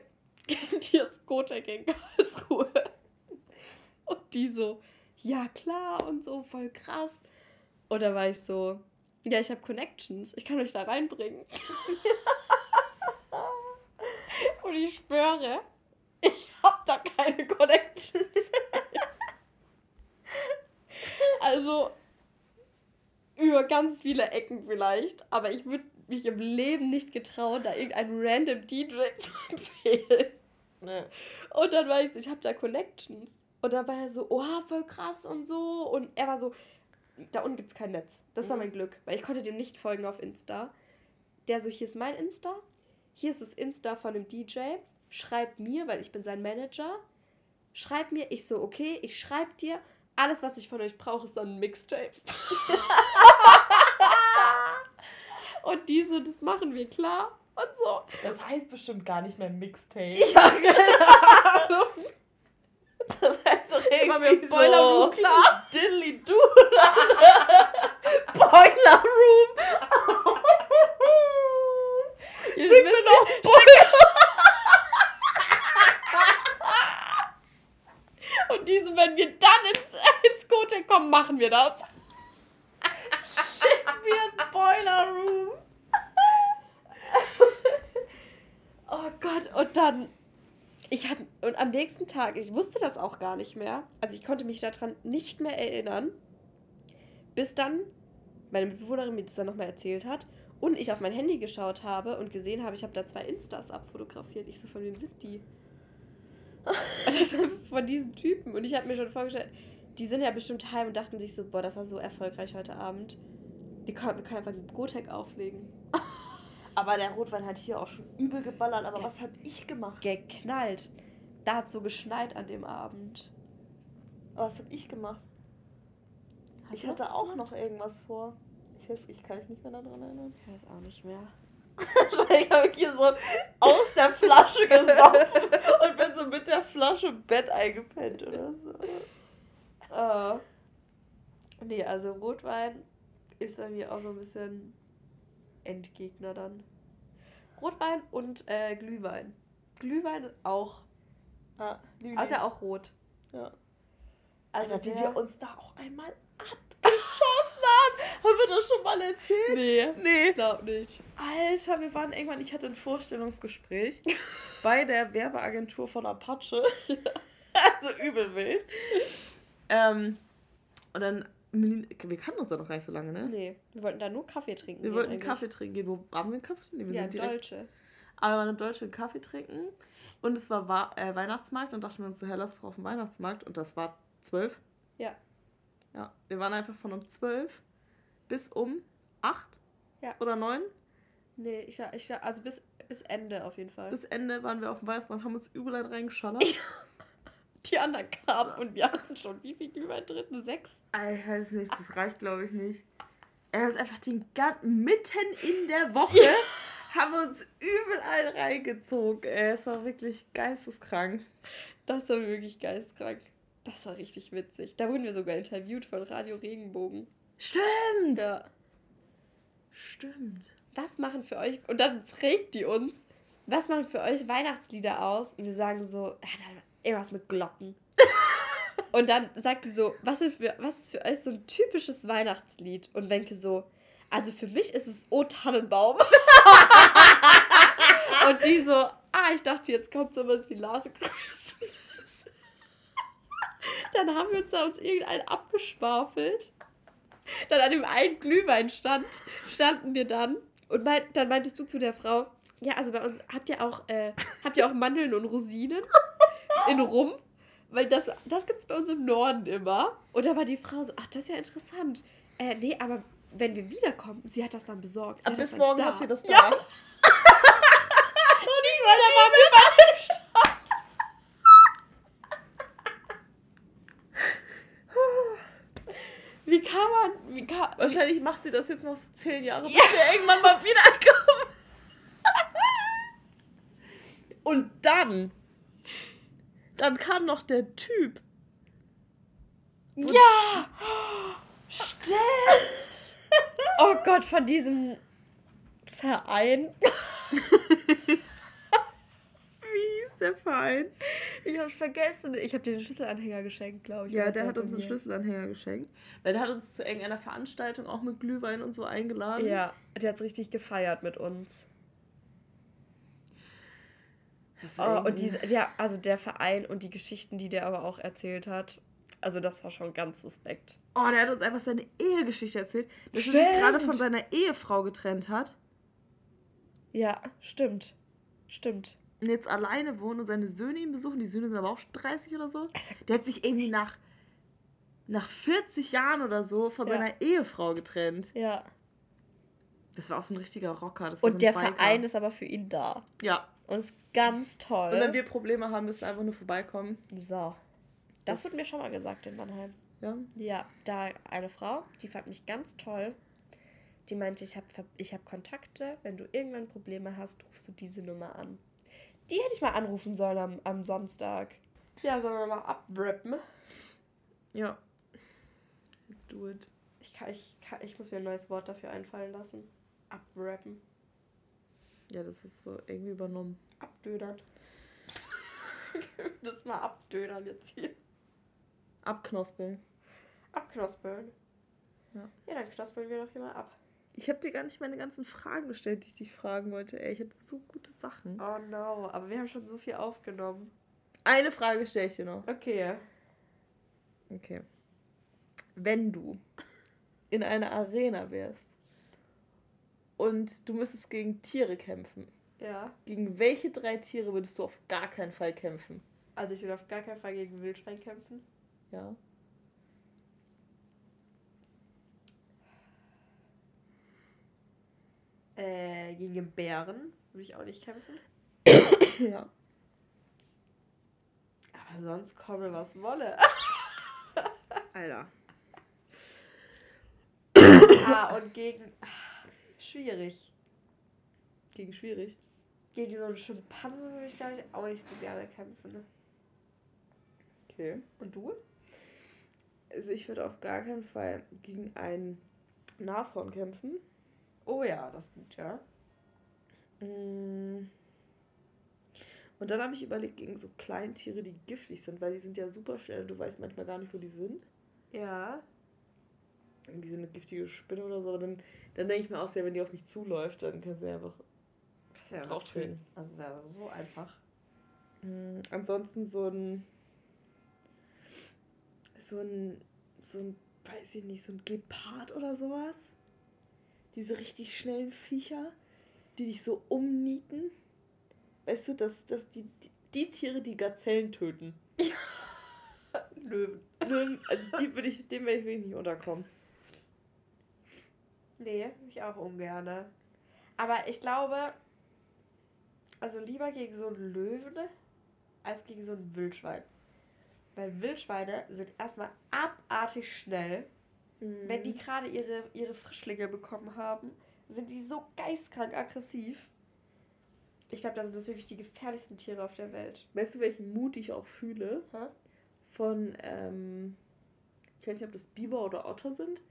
kennt ihr Skotek in Karlsruhe? Und die so, ja klar und so, voll krass. Und da war ich so, ja, ich habe Connections, ich kann euch da reinbringen. <laughs> und ich schwöre, ich habe da keine Connections. <laughs> also über ganz viele Ecken vielleicht, aber ich würde mich im Leben nicht getrauen, da irgendeinen random DJ zu empfehlen. Nee. Und dann war ich so, ich habe da Connections. Und dann war er so, oh, voll krass und so. Und er war so, da unten gibt es kein Netz. Das war Mhm. mein Glück, weil ich konnte dem nicht folgen auf Insta. Der so, hier ist mein Insta, hier ist das Insta von dem DJ. Schreib mir, weil ich bin sein Manager. Schreib mir, ich so, okay, ich schreib dir. Alles, was ich von euch brauche, ist dann ein Mixtape. <laughs> und die so, das machen wir klar. Und so. Das heißt bestimmt gar nicht mehr Mixtape. Ja, Ahnung. <laughs> Das heißt doch Immer irgendwie mit <laughs> Boiler Room so klar. Diddly do. Boiler Room. Schick mir noch Boiler. Und diese, wenn wir dann ins, <laughs> ins Kotek kommen, machen wir das. Schick mir ein Boiler Room. Oh Gott, und dann. Ich hab, und am nächsten Tag, ich wusste das auch gar nicht mehr. Also ich konnte mich daran nicht mehr erinnern. Bis dann meine Mitbewohnerin mir das dann nochmal erzählt hat. Und ich auf mein Handy geschaut habe und gesehen habe, ich habe da zwei Instas abfotografiert. Ich so, von wem sind die? Und <laughs> das war von diesen Typen. Und ich habe mir schon vorgestellt, die sind ja bestimmt heim und dachten sich so, boah, das war so erfolgreich heute Abend. Die können, wir können einfach den Gotek auflegen. <laughs> Aber der Rotwein hat hier auch schon übel geballert. Aber was habe ich gemacht? Geknallt. Da hat so geschneit an dem Abend. Aber was habe ich gemacht? Hast ich hatte auch gemacht? noch irgendwas vor. Ich weiß, ich kann mich nicht mehr daran erinnern. Ich weiß auch nicht mehr. Wahrscheinlich habe ich hier so aus der Flasche gesoffen und bin so mit der Flasche im Bett eingepennt oder so. Äh, nee, also Rotwein ist bei mir auch so ein bisschen Endgegner dann. Rotwein und äh, Glühwein. Glühwein auch. Ah, liebe Also ich. auch rot. Ja. Also Also, der- wir uns da auch einmal abgeschossen haben. Haben wir das schon mal erzählt? Nee, Nee. ich glaube nicht. Alter, wir waren irgendwann, ich hatte ein Vorstellungsgespräch <laughs> bei der Werbeagentur von Apache. <laughs> also übel wild. Ähm, und dann, wir kannten uns ja noch gar nicht so lange, ne? Nee, wir wollten da nur Kaffee trinken. Wir gehen wollten eigentlich. Kaffee trinken gehen. Wo haben wir einen Kaffee trinken? Wir Ja, sind direkt, Dolce. aber wir waren im Deutschen Kaffee trinken. Und es war Wa- äh, Weihnachtsmarkt und dachten wir uns so, hey, lass doch auf den Weihnachtsmarkt. Und das war zwölf. Ja. Ja, wir waren einfach von um zwölf bis um acht Ja. oder neun. Nee, ich, ich, also bis, bis Ende auf jeden Fall. Bis Ende waren wir auf dem Weihnachtsmarkt, haben uns überall reingeschallert. <laughs> die anderen kamen und wir hatten schon wie viel Glühwein drin? Sechs? Ich weiß nicht, das reicht glaube ich nicht. Er ist einfach den ganzen, mitten in der Woche haben wir uns überall reingezogen. Es war wirklich geisteskrank. Das war wirklich geistkrank. Das war richtig witzig. Da wurden wir sogar interviewt von Radio Regenbogen. Stimmt! Ja. Stimmt. Was machen für euch, und dann fragt die uns, was machen für euch Weihnachtslieder aus? Und wir sagen so, ja, dann irgendwas mit Glocken. <laughs> und dann sagt die so, was ist, für, was ist für euch so ein typisches Weihnachtslied? Und Wenke so, also für mich ist es O Tannenbaum. <laughs> und die so, ah, ich dachte, jetzt kommt sowas wie Last Christmas. Dann haben wir uns da uns irgendeinen abgeschwafelt. Dann an dem einen Glühweinstand standen wir dann und mein, dann meintest du zu der Frau, ja, also bei uns habt ihr auch, äh, habt ihr auch Mandeln und Rosinen in Rum? Weil das, das gibt es bei uns im Norden immer. Und da war die Frau so, ach, das ist ja interessant. Äh, nee, aber wenn wir wiederkommen, sie hat das dann besorgt. Sie Ab bis morgen da. hat sie das da. Ja. <laughs> Und ich war da mal mit meinem Stand. Wie kann man, wie kann, Wahrscheinlich macht sie das jetzt noch so zehn Jahre, bis wir irgendwann mal wiederkommen. <laughs> Und dann, dann kam noch der Typ. Ja! Stimmt! <laughs> Oh Gott, von diesem Verein. <laughs> Wie hieß der Verein? Ich hab's vergessen. Ich habe dir den Schlüsselanhänger geschenkt, glaube ich. Ja, der hat uns einen. Schlüsselanhänger geschenkt. Weil der hat uns zu irgendeiner Veranstaltung auch mit Glühwein und so eingeladen. Ja, der hat's richtig gefeiert mit uns. Das Oh, war und diese, ja, also der Verein und die Geschichten, die der aber auch erzählt hat. Also das war schon ganz suspekt. Oh, der hat uns einfach seine Ehegeschichte erzählt. Dass er sich gerade von Stimmt. seiner Ehefrau getrennt hat. Ja, stimmt. Stimmt. Jetzt alleine wohnt und seine Söhne ihn besuchen. Die Söhne sind aber auch schon 30 oder so. Also, Der hat sich irgendwie nach, nach 40 Jahren oder so von Ja. seiner Ehefrau getrennt. ja. Das war auch so ein richtiger Rocker. So Und ein der Biker. Verein ist aber für ihn da. Ja. Und ist ganz toll. Und wenn wir Probleme haben, müssen wir einfach nur vorbeikommen. so. Das, Das- wurde mir schon mal gesagt in Mannheim. Ja. Ja, da eine Frau, die fand mich ganz toll. Die meinte, ich habe ich hab Kontakte. Wenn du irgendwann Probleme hast, rufst du diese Nummer an. Die hätte ich mal anrufen sollen am, am Samstag. Ja, sollen wir mal abrippen? Ja. Let's do it. Ich, kann, ich, kann, ich muss mir ein neues Wort dafür einfallen lassen. Abrappen. Ja, das ist so irgendwie übernommen. Abdödern. <laughs> das mal abdödern jetzt hier. Abknospeln. Abknospeln. Ja. Ja, dann knospeln wir doch hier mal ab. Ich habe dir gar nicht meine ganzen Fragen gestellt, die ich dich fragen wollte. Ey, ich hatte so gute Sachen. Oh no, aber wir haben schon so viel aufgenommen. Eine Frage stelle ich dir noch. Okay. Okay. Wenn du in einer Arena wärst und du müsstest gegen Tiere kämpfen, Ja. gegen welche drei Tiere würdest du auf gar keinen Fall kämpfen? Also ich will auf gar keinen Fall gegen Wildschwein kämpfen. Ja. Äh, gegen den Bären würde ich auch nicht kämpfen. <coughs> ja. Aber sonst komme was wolle. <laughs> Alter. <coughs> ah, und gegen. ah, Schwierig. Gegen schwierig. Gegen so einen Schimpansen würde ich, glaube ich, auch nicht so gerne kämpfen. Ne? Okay. Und du? Also ich würde auf gar keinen Fall gegen ein Nashorn kämpfen. Oh ja, das ist gut, ja. Mm. Und dann habe ich überlegt, gegen so Kleintiere, die giftig sind, weil die sind ja super schnell und du weißt manchmal gar nicht, wo die sind. Ja. Irgendwie so eine giftige Spinne oder so. Aber dann, dann denke ich mir aus, ja, wenn die auf mich zuläuft, dann kannst du ja einfach. Kannst ja Drauf töten. Also ist ja so einfach. Mm, ansonsten so ein. So ein. So ein, weiß ich nicht, so ein Gepard oder sowas. Diese richtig schnellen Viecher, die dich so umnieten. Weißt du, dass, dass die, die, die Tiere, die Gazellen töten. <laughs> Löwen. Löwen, also die würde ich, dem würde ich wirklich nicht unterkommen. Nee, ich auch ungerne. Aber ich glaube, also lieber gegen so einen Löwen als gegen so ein Wildschwein. Weil Wildschweine sind erstmal abartig schnell. Wenn die gerade ihre, ihre Frischlinge bekommen haben, sind die so geistkrank aggressiv. Ich glaube, da sind das wirklich die gefährlichsten Tiere auf der Welt. Weißt du, welchen Mut ich auch fühle? Hä? Von, ähm, ich weiß nicht, ob das Biber oder Otter sind,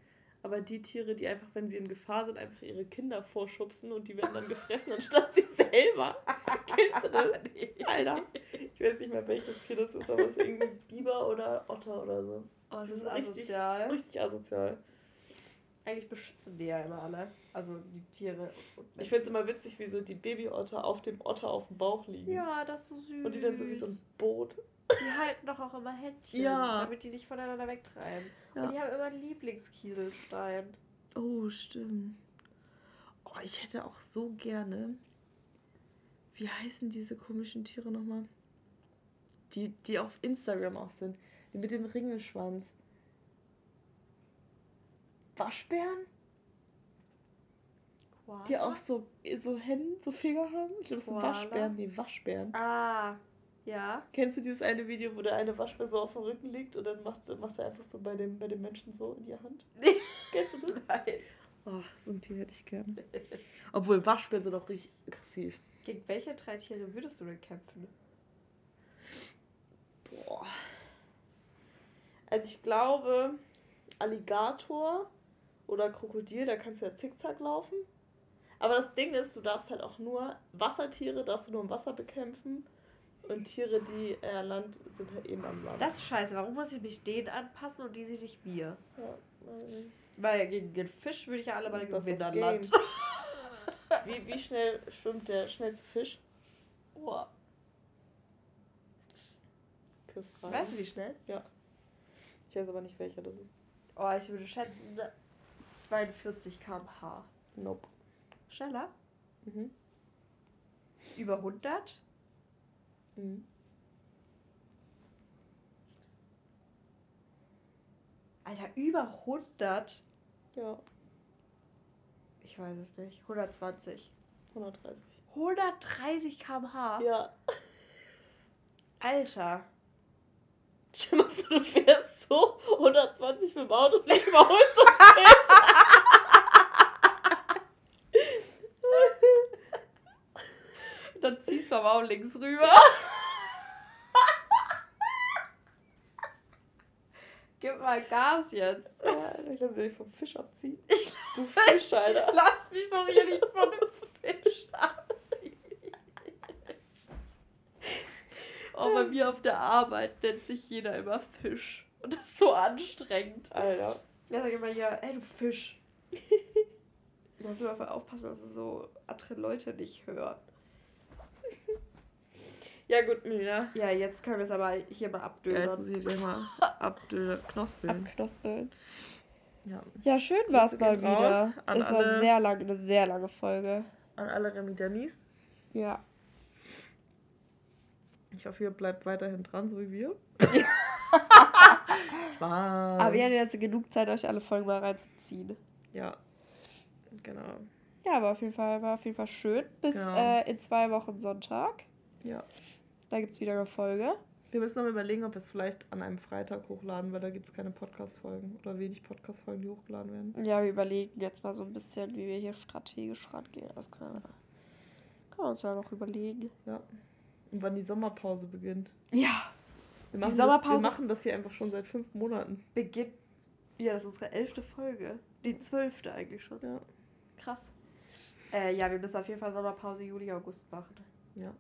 aber die Tiere, die einfach, wenn sie in Gefahr sind, einfach ihre Kinder vorschubsen und die werden dann gefressen anstatt sie selber. <laughs> Kennst du das? Alter. Ich weiß nicht mehr, welches Tier das ist, aber es ist irgendwie <laughs> Biber oder Otter oder so. Oh, das Das ist richtig- asozial. Richtig asozial. Eigentlich beschützen die ja immer alle. Also die Tiere. Ich finde es immer witzig, wie so die Babyotter auf dem Otter auf dem Bauch liegen. Ja, das ist so süß. Und die dann so wie so ein Boot. Die halten doch auch immer Händchen, Ja. damit die nicht voneinander wegtreiben. Ja. Und die haben immer einen Lieblingskieselstein. Oh, stimmt. Oh, ich hätte auch so gerne. Wie heißen diese komischen Tiere nochmal? Die, die auf Instagram auch sind. Die mit dem Ringelschwanz. Waschbären? Die auch so, so Hände, so Finger haben? Ich glaube, das sind Koala? Waschbären. Nee, Waschbären. Ah, ja. Kennst du dieses eine Video, wo der eine Waschbär so auf dem Rücken liegt und dann macht, macht er einfach so bei dem, bei dem Menschen so in die Hand? <laughs> Kennst du das? Nein. Oh, so ein Tier hätte ich gerne. Obwohl Waschbären sind auch richtig aggressiv. Gegen welche drei Tiere würdest du denn kämpfen? Boah. Also ich glaube, Alligator oder Krokodil, da kannst du ja zickzack laufen. Aber das Ding ist, du darfst halt auch nur Wassertiere, darfst du nur im Wasser bekämpfen. Und Tiere, die äh, Land sind halt eben am Land. Das ist scheiße. Warum muss ich mich denen anpassen und die sich nicht mir? ja, weil- Weil gegen den Fisch würde ich ja alle mal gewinnen an. Land. <laughs> wie, wie schnell schwimmt der schnellste Fisch? Boah. Quizfrage. Weißt du, wie schnell? Ich weiß aber nicht, welcher das ist. Oh, ich würde schätzen 42 km/h. Nope. Schneller? Mhm. Über 100? Mhm. Alter, über 100? Ja, Ich weiß es nicht. 120. 130. 130 km/h? Ja. Alter. Stell mal vor, du fährst so 120 mit dem Auto und ich überholst so Dann ziehst du auch links rüber. Gib mal Gas jetzt. Ja, ich lasse dich vom Fisch abziehen. Du Fisch, Alter. Lass mich doch hier nicht von dem Fisch abziehen. Oh, bei mir auf der Arbeit nennt sich jeder immer Fisch. Und das ist so anstrengend. Alter. Ja, sag immer hier, ey du Fisch. <laughs> Du musst immer voll aufpassen, dass du so andere Leute nicht hören. Ja, gut, Mila. Ja, jetzt können wir es aber hier mal Ja, abdönen. jetzt muss ich gleich mal abknospeln. abknospeln. Ja. Ja, schön war es mal wieder. Es war sehr lang, eine sehr lange Folge. An alle Remidanis. Ja. Ich hoffe, ihr bleibt weiterhin dran, so wie wir. <laughs> Spaß. Aber wir hatten jetzt genug Zeit, euch alle Folgen mal reinzuziehen. Ja. Genau. Ja, aber auf jeden Fall war auf jeden Fall schön. Bis Genau. äh, in zwei Wochen Sonntag. Ja. Da gibt es wieder eine Folge. Wir müssen noch überlegen, ob wir es vielleicht an einem Freitag hochladen, weil da gibt es keine Podcast-Folgen oder wenig Podcast-Folgen, die hochgeladen werden. Ja, wir überlegen jetzt mal so ein bisschen, wie wir hier strategisch rangehen. Das können wir, können wir uns ja noch überlegen. Ja. Und wann die Sommerpause beginnt. Ja, Wir machen Sommerpause- Das, wir machen das hier einfach schon seit fünf Monaten. beginnt. Ja, das ist unsere elfte Folge. Die zwölfte eigentlich schon. Ja. Krass. Äh, ja, wir müssen auf jeden Fall Sommerpause Juli, August machen. Ja.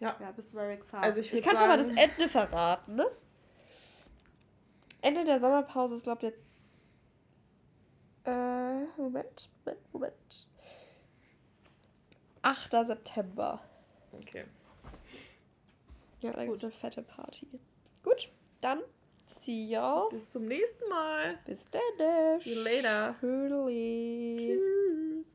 Ja, bist du mal excited. Also ich ich kann schon mal das sagen- Ende verraten, ne? Ende der Sommerpause ist, glaube ich, der. Äh, Moment, Moment, Moment. 8. September. Okay. Ja, da gibt es eine fette Party. Gut, dann see y'all. Bis zum nächsten Mal. Bis dann. See you later. Tschüss.